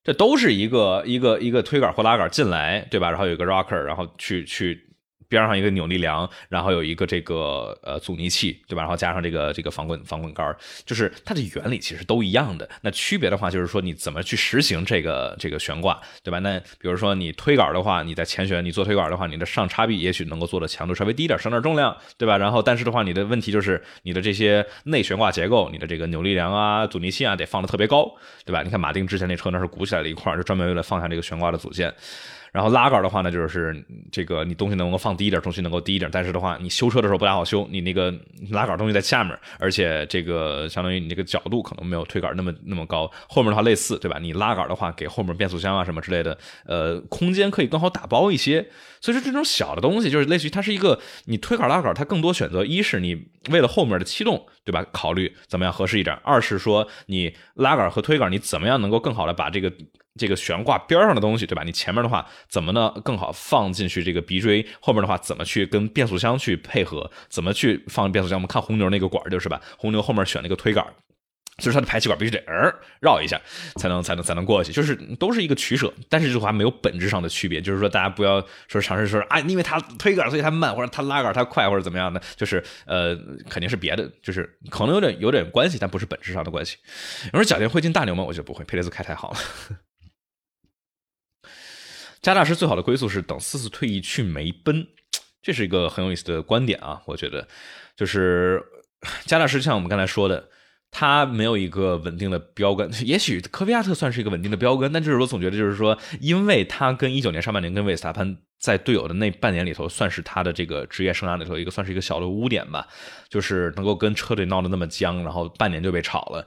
这都是一个一个一个推杆或拉杆进来，对吧？然后有一个 rocker，然后去去。边上一个扭力梁，然后有一个这个呃阻尼器，对吧？然后加上这个这个防滚防滚杆，就是它的原理其实都一样的。那区别的话，就是说你怎么去实行这个这个悬挂，对吧？那比如说你推杆的话，你在前悬，你做推杆的话，你的上叉臂也许能够做的强度稍微低点，省点重量，对吧？然后但是的话，你的问题就是你的这些内悬挂结构，你的这个扭力梁啊、阻尼器啊得放的特别高，对吧？你看马丁之前那车那是鼓起来了一块，就专门为了放下这个悬挂的组件。然后拉杆的话呢，就是这个你东西能够放低一点，重心能够低一点。但是的话，你修车的时候不大好修，你那个拉杆东西在下面，而且这个相当于你那个角度可能没有推杆那么那么高。后面的话类似，对吧？你拉杆的话，给后面变速箱啊什么之类的，呃，空间可以更好打包一些。所以说这种小的东西，就是类似于它是一个你推杆拉杆，它更多选择一是你为了后面的气动，对吧？考虑怎么样合适一点。二是说你拉杆和推杆，你怎么样能够更好的把这个。这个悬挂边上的东西，对吧？你前面的话怎么呢更好放进去这个鼻锥？后面的话怎么去跟变速箱去配合？怎么去放变速箱？我们看红牛那个管就是吧？红牛后面选了一个推杆，就是它的排气管必须得呃绕一下才能才能才能过去，就是都是一个取舍。但是这句话没有本质上的区别，就是说大家不要说尝试说啊，因为它推杆所以它慢，或者它拉杆它快，或者怎么样的，就是呃肯定是别的，就是可能有点有点关系，但不是本质上的关系。有人说贾玲会进大牛吗？我觉得不会，佩雷兹开太好了。加大师最好的归宿是等四次退役去梅奔，这是一个很有意思的观点啊！我觉得，就是加大师像我们刚才说的，他没有一个稳定的标杆。也许科维亚特算是一个稳定的标杆，但就是我总觉得，就是说，因为他跟一九年上半年跟维斯塔潘在队友的那半年里头，算是他的这个职业生涯里头一个算是一个小的污点吧，就是能够跟车队闹得那么僵，然后半年就被炒了。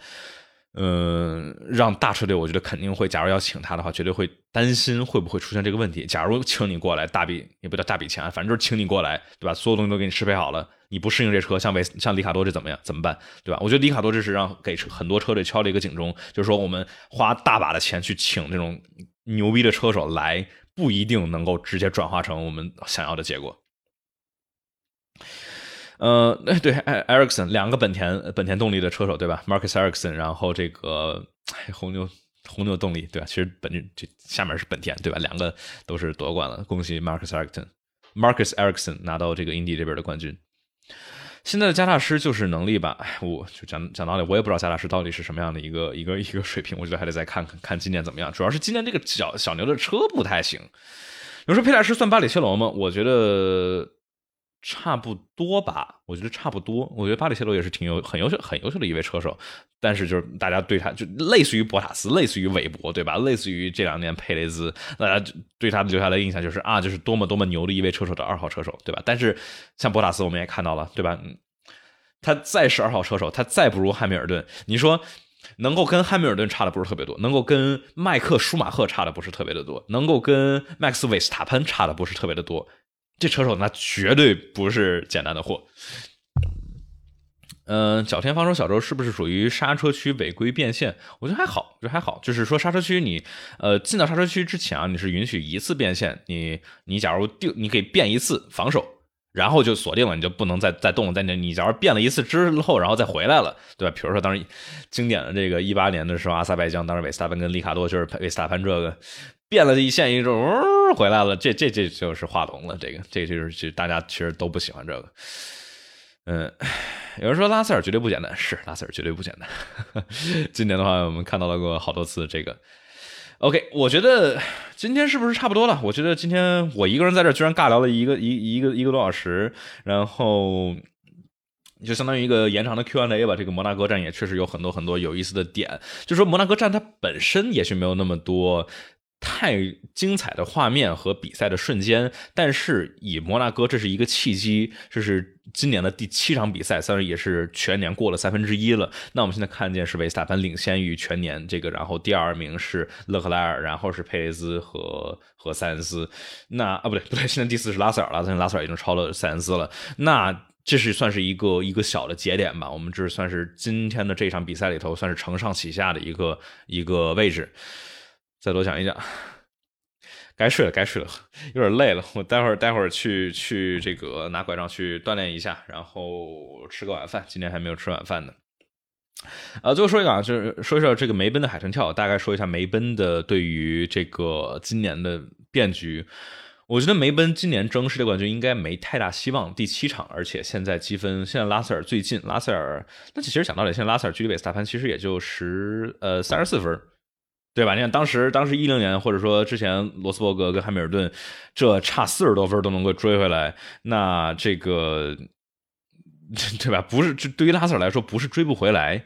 嗯，让大车队，我觉得肯定会。假如要请他的话，绝对会担心会不会出现这个问题。假如请你过来，大笔也不叫大笔钱，反正就是请你过来，对吧？所有东西都给你适配好了，你不适应这车，像维像里卡多这怎么样？怎么办？对吧？我觉得里卡多这是让给很多车队敲了一个警钟，就是说我们花大把的钱去请这种牛逼的车手来，不一定能够直接转化成我们想要的结果。呃，对，艾艾瑞克森两个本田本田动力的车手，对吧？Marcus Ericsson，然后这个红牛红牛动力，对吧？其实本这下面是本田，对吧？两个都是夺冠了，恭喜 Marcus Ericsson，Marcus Ericsson 拿到这个英迪这边的冠军。现在的加大师就是能力吧？我就讲讲道理，我也不知道加大师到底是什么样的一个一个一个水平，我觉得还得再看看看今年怎么样。主要是今年这个小小牛的车不太行。有时候佩莱斯算巴里切罗吗？我觉得。差不多吧，我觉得差不多。我觉得巴里切罗也是挺优很优秀很优秀的一位车手，但是就是大家对他就类似于博塔斯，类似于韦伯，对吧？类似于这两年佩雷兹，大家对他留下的印象就是啊，就是多么多么牛的一位车手的二号车手，对吧？但是像博塔斯我们也看到了，对吧？他再是二号车手，他再不如汉密尔顿，你说能够跟汉密尔顿差的不是特别多，能够跟迈克舒马赫差的不是特别的多，能够跟麦克斯韦斯塔潘差的不是特别的多。这车手那绝对不是简单的货。嗯，角田方说小周是不是属于刹车区违规变线？我觉得还好，就还好。就是说刹车区你呃进到刹车区之前啊，你是允许一次变线，你你假如定你可以变一次防守，然后就锁定了，你就不能再再动。在你你假如变了一次之后，然后再回来了，对吧？比如说当时经典的这个一八年的时候，阿塞拜疆当时韦斯塔潘跟利卡多就是韦斯塔潘这个。变了一线一种，回来了，这这这就是画龙了。这个，这就是其实大家其实都不喜欢这个。嗯，有人说拉塞尔绝对不简单，是拉塞尔绝对不简单。今年的话，我们看到了过好多次这个。OK，我觉得今天是不是差不多了？我觉得今天我一个人在这居然尬聊了一个一一个一个多小时，然后就相当于一个延长的 Q&A 吧。这个摩纳哥站也确实有很多很多有意思的点，就说摩纳哥站它本身也许没有那么多。太精彩的画面和比赛的瞬间，但是以摩纳哥这是一个契机，这是今年的第七场比赛，算是也是全年过了三分之一了。那我们现在看见是维斯塔潘领先于全年这个，然后第二名是勒克莱尔，然后是佩雷兹和和塞恩斯。那啊不对不对，现在第四是拉塞尔了，现在拉塞尔已经超了塞恩斯了。那这是算是一个一个小的节点吧？我们这算是今天的这场比赛里头算是承上启下的一个一个位置。再多讲一讲，该睡了，该睡了，有点累了。我待会儿待会儿去去这个拿拐杖去锻炼一下，然后吃个晚饭。今天还没有吃晚饭呢。呃，最后说一个啊，就是说一说这个梅奔的海豚跳，大概说一下梅奔的对于这个今年的变局。我觉得梅奔今年争世界冠军应该没太大希望。第七场，而且现在积分，现在拉塞尔最近，拉塞尔，那其实讲道理，现在拉塞尔距离韦斯塔潘其实也就十呃三十四分。对吧？你看当时，当时一零年，或者说之前，罗斯伯格跟汉密尔顿这差四十多分都能够追回来，那这个，对吧？不是，对于拉塞尔来说，不是追不回来。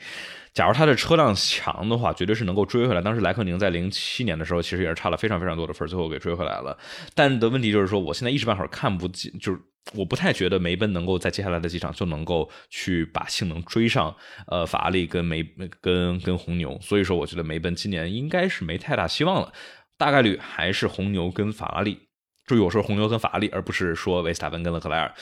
假如他的车辆强的话，绝对是能够追回来。当时莱克宁在零七年的时候，其实也是差了非常非常多的分，最后给追回来了。但的问题就是说，我现在一时半会儿看不进，就是我不太觉得梅奔能够在接下来的几场就能够去把性能追上，呃，法拉利跟梅跟跟红牛。所以说，我觉得梅奔今年应该是没太大希望了，大概率还是红牛跟法拉利。注意，我说红牛跟法拉利，而不是说维斯塔潘跟勒克莱尔。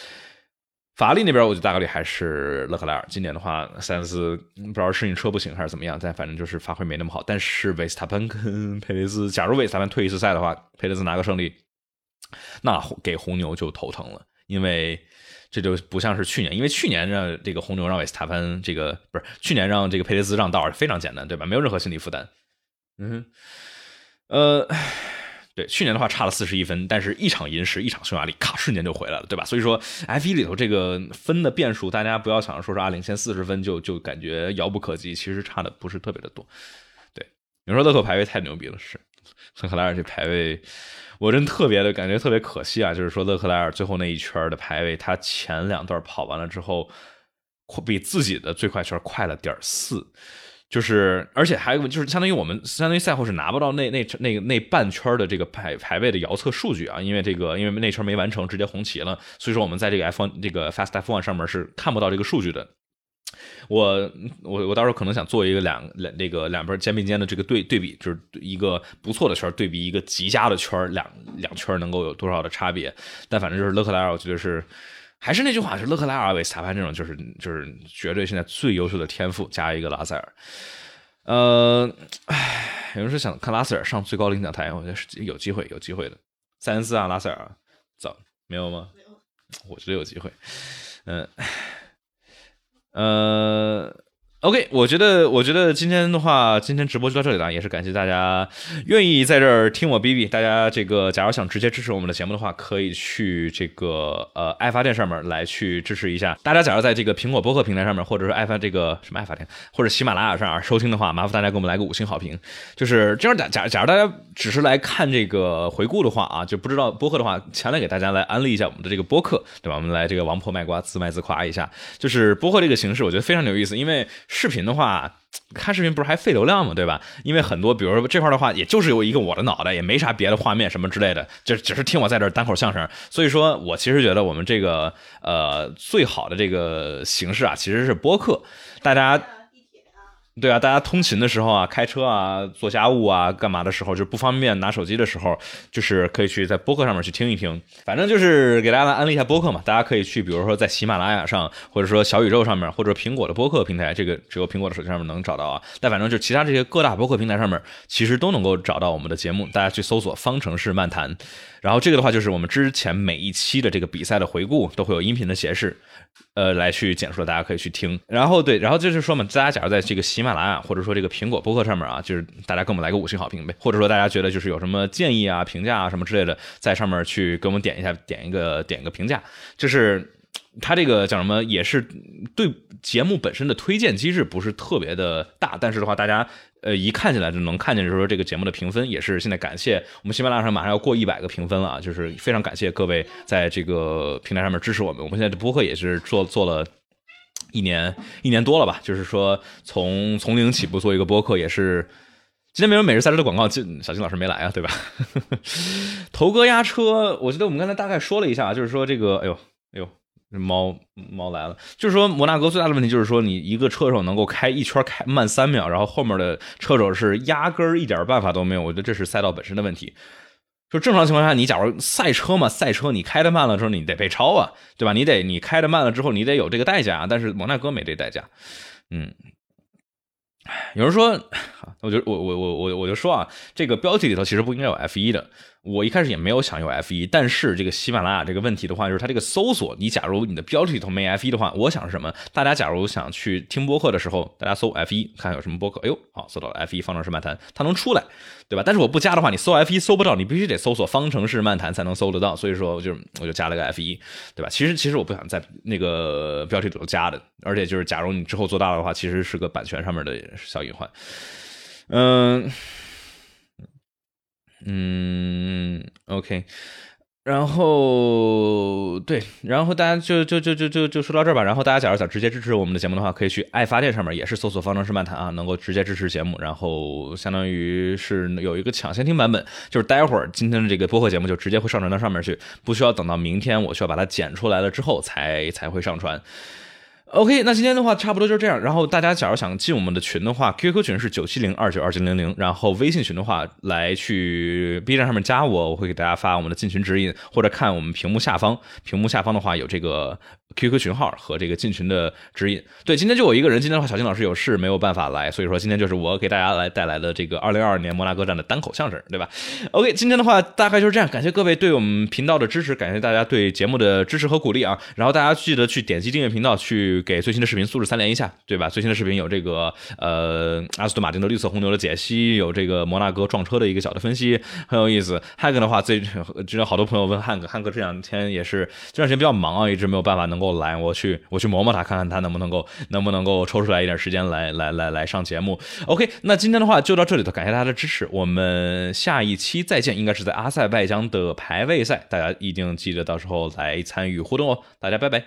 法拉利那边，我觉得大概率还是勒克莱尔。今年的话，塞恩斯不知道适应车不行还是怎么样，但反正就是发挥没那么好。但是维斯塔潘跟 佩雷兹，假如维斯塔潘退一次赛的话，佩雷兹拿个胜利，那给红牛就头疼了，因为这就不像是去年，因为去年让这个红牛让维斯塔潘这个不是去年让这个佩雷兹让道非常简单，对吧？没有任何心理负担。嗯，呃。对，去年的话差了四十一分，但是一场银石，一场匈牙利，咔，瞬间就回来了，对吧？所以说，F1 里头这个分的变数，大家不要想着说是啊领先四十分就就感觉遥不可及，其实差的不是特别的多。对，你说勒克排位太牛逼了，是勒克莱尔这排位，我真特别的感觉特别可惜啊，就是说勒克莱尔最后那一圈的排位，他前两段跑完了之后，比自己的最快圈快了点四。就是，而且还就是，相当于我们相当于赛后是拿不到那那那个那半圈的这个排排位的遥测数据啊，因为这个因为那圈没完成，直接红旗了，所以说我们在这个 F1 这个 Fast F1 上面是看不到这个数据的。我我我到时候可能想做一个两两那个两边肩并肩的这个对对比，就是一个不错的圈对比一个极佳的圈，两两圈能够有多少的差别？但反正就是勒克莱尔，我觉得是。还是那句话，是勒克莱尔、维斯塔潘这种，就是就是绝对现在最优秀的天赋，加一个拉塞尔。呃，唉，有人说想看拉塞尔上最高领奖台，我觉得是有机会，有机会的。塞恩斯啊，拉塞尔，早没有吗？没有，我觉得有机会。嗯，呃，Uh, OK，我觉得，我觉得今天的话，今天直播就到这里了，也是感谢大家愿意在这儿听我逼逼。大家这个，假如想直接支持我们的节目的话，可以去这个呃爱发电上面来去支持一下。大家假如在这个苹果播客平台上面，或者说爱发这个什么爱发电，或者喜马拉雅上收听的话，麻烦大家给我们来个五星好评。就是这样，假假假如大家只是来看这个回顾的话啊，就不知道播客的话，强烈给大家来安利一下我们的这个播客，对吧？我们来这个王婆卖瓜，自卖自夸一下。就是播客这个形式，我觉得非常有意思，因为。视频的话，看视频不是还费流量吗？对吧？因为很多，比如说这块的话，也就是有一个我的脑袋，也没啥别的画面什么之类的，就只是听我在这单口相声。所以说我其实觉得我们这个呃最好的这个形式啊，其实是播客，大家。对啊，大家通勤的时候啊，开车啊，做家务啊，干嘛的时候，就不方便拿手机的时候，就是可以去在播客上面去听一听。反正就是给大家来安利一下播客嘛，大家可以去，比如说在喜马拉雅上，或者说小宇宙上面，或者苹果的播客平台，这个只有苹果的手机上面能找到啊。但反正就其他这些各大播客平台上面，其实都能够找到我们的节目，大家去搜索“方程式漫谈”。然后这个的话，就是我们之前每一期的这个比赛的回顾，都会有音频的显示。呃，来去简述，大家可以去听。然后对，然后就是说嘛，大家假如在这个喜马拉雅或者说这个苹果播客上面啊，就是大家给我们来个五星好评呗，或者说大家觉得就是有什么建议啊、评价啊什么之类的，在上面去给我们点一下，点一个点一个评价，就是它这个叫什么，也是对节目本身的推荐机制不是特别的大，但是的话，大家。呃，一看起来就能看见，就是说这个节目的评分也是现在感谢我们喜马拉雅上马上要过一百个评分了啊，就是非常感谢各位在这个平台上面支持我们。我们现在的播客也是做做了一年一年多了吧，就是说从从零起步做一个播客，也是今天没有每日赛车的广告，金小金老师没来啊，对吧？头哥压车，我觉得我们刚才大概说了一下，就是说这个，哎呦，哎呦。猫猫来了，就是说摩纳哥最大的问题就是说，你一个车手能够开一圈开慢三秒，然后后面的车手是压根儿一点办法都没有。我觉得这是赛道本身的问题。就正常情况下，你假如赛车嘛，赛车你开的慢了之后，你得被超啊，对吧？你得你开的慢了之后，你得有这个代价。但是摩纳哥没这代价，嗯。有人说，我就我我我我我就说啊，这个标题里头其实不应该有 F 一的。我一开始也没有想用 F 一，但是这个喜马拉雅这个问题的话，就是它这个搜索，你假如你的标题里头没 F 一的话，我想是什么？大家假如想去听播客的时候，大家搜 F 一，看有什么播客。哎呦，好，搜到了 F 一方程式漫谈，它能出来，对吧？但是我不加的话，你搜 F 一搜不到，你必须得搜索方程式漫谈才能搜得到。所以说，我就我就加了个 F 一，对吧？其实其实我不想在那个标题里头加的，而且就是假如你之后做大了的话，其实是个版权上面的小隐患。嗯。嗯，OK，然后对，然后大家就就就就就就说到这儿吧。然后大家假如想直接支持我们的节目的话，可以去爱发电上面也是搜索“方程式漫谈”啊，能够直接支持节目。然后相当于是有一个抢先听版本，就是待会儿今天的这个播客节目就直接会上传到上面去，不需要等到明天，我需要把它剪出来了之后才才会上传。OK，那今天的话差不多就是这样。然后大家假如想进我们的群的话，QQ 群是九七零二九二七零零。然后微信群的话，来去 B 站上面加我，我会给大家发我们的进群指引，或者看我们屏幕下方，屏幕下方的话有这个。QQ 群号和这个进群的指引。对，今天就我一个人。今天的话，小金老师有事没有办法来，所以说今天就是我给大家来带来的这个二零二二年摩纳哥站的单口相声，对吧？OK，今天的话大概就是这样。感谢各位对我们频道的支持，感谢大家对节目的支持和鼓励啊。然后大家记得去点击订阅频道，去给最新的视频素质三连一下，对吧？最新的视频有这个呃阿斯顿马丁的绿色红牛的解析，有这个摩纳哥撞车的一个小的分析，很有意思。汉克的话，最知道 好多朋友问汉克，汉克这两天也是这段时间比较忙啊，一直没有办法能够。来，我去，我去磨磨他，看看他能不能够，能不能够抽出来一点时间来，来，来，来上节目。OK，那今天的话就到这里头，感谢大家的支持，我们下一期再见，应该是在阿塞拜疆的排位赛，大家一定记得到时候来参与互动哦，大家拜拜。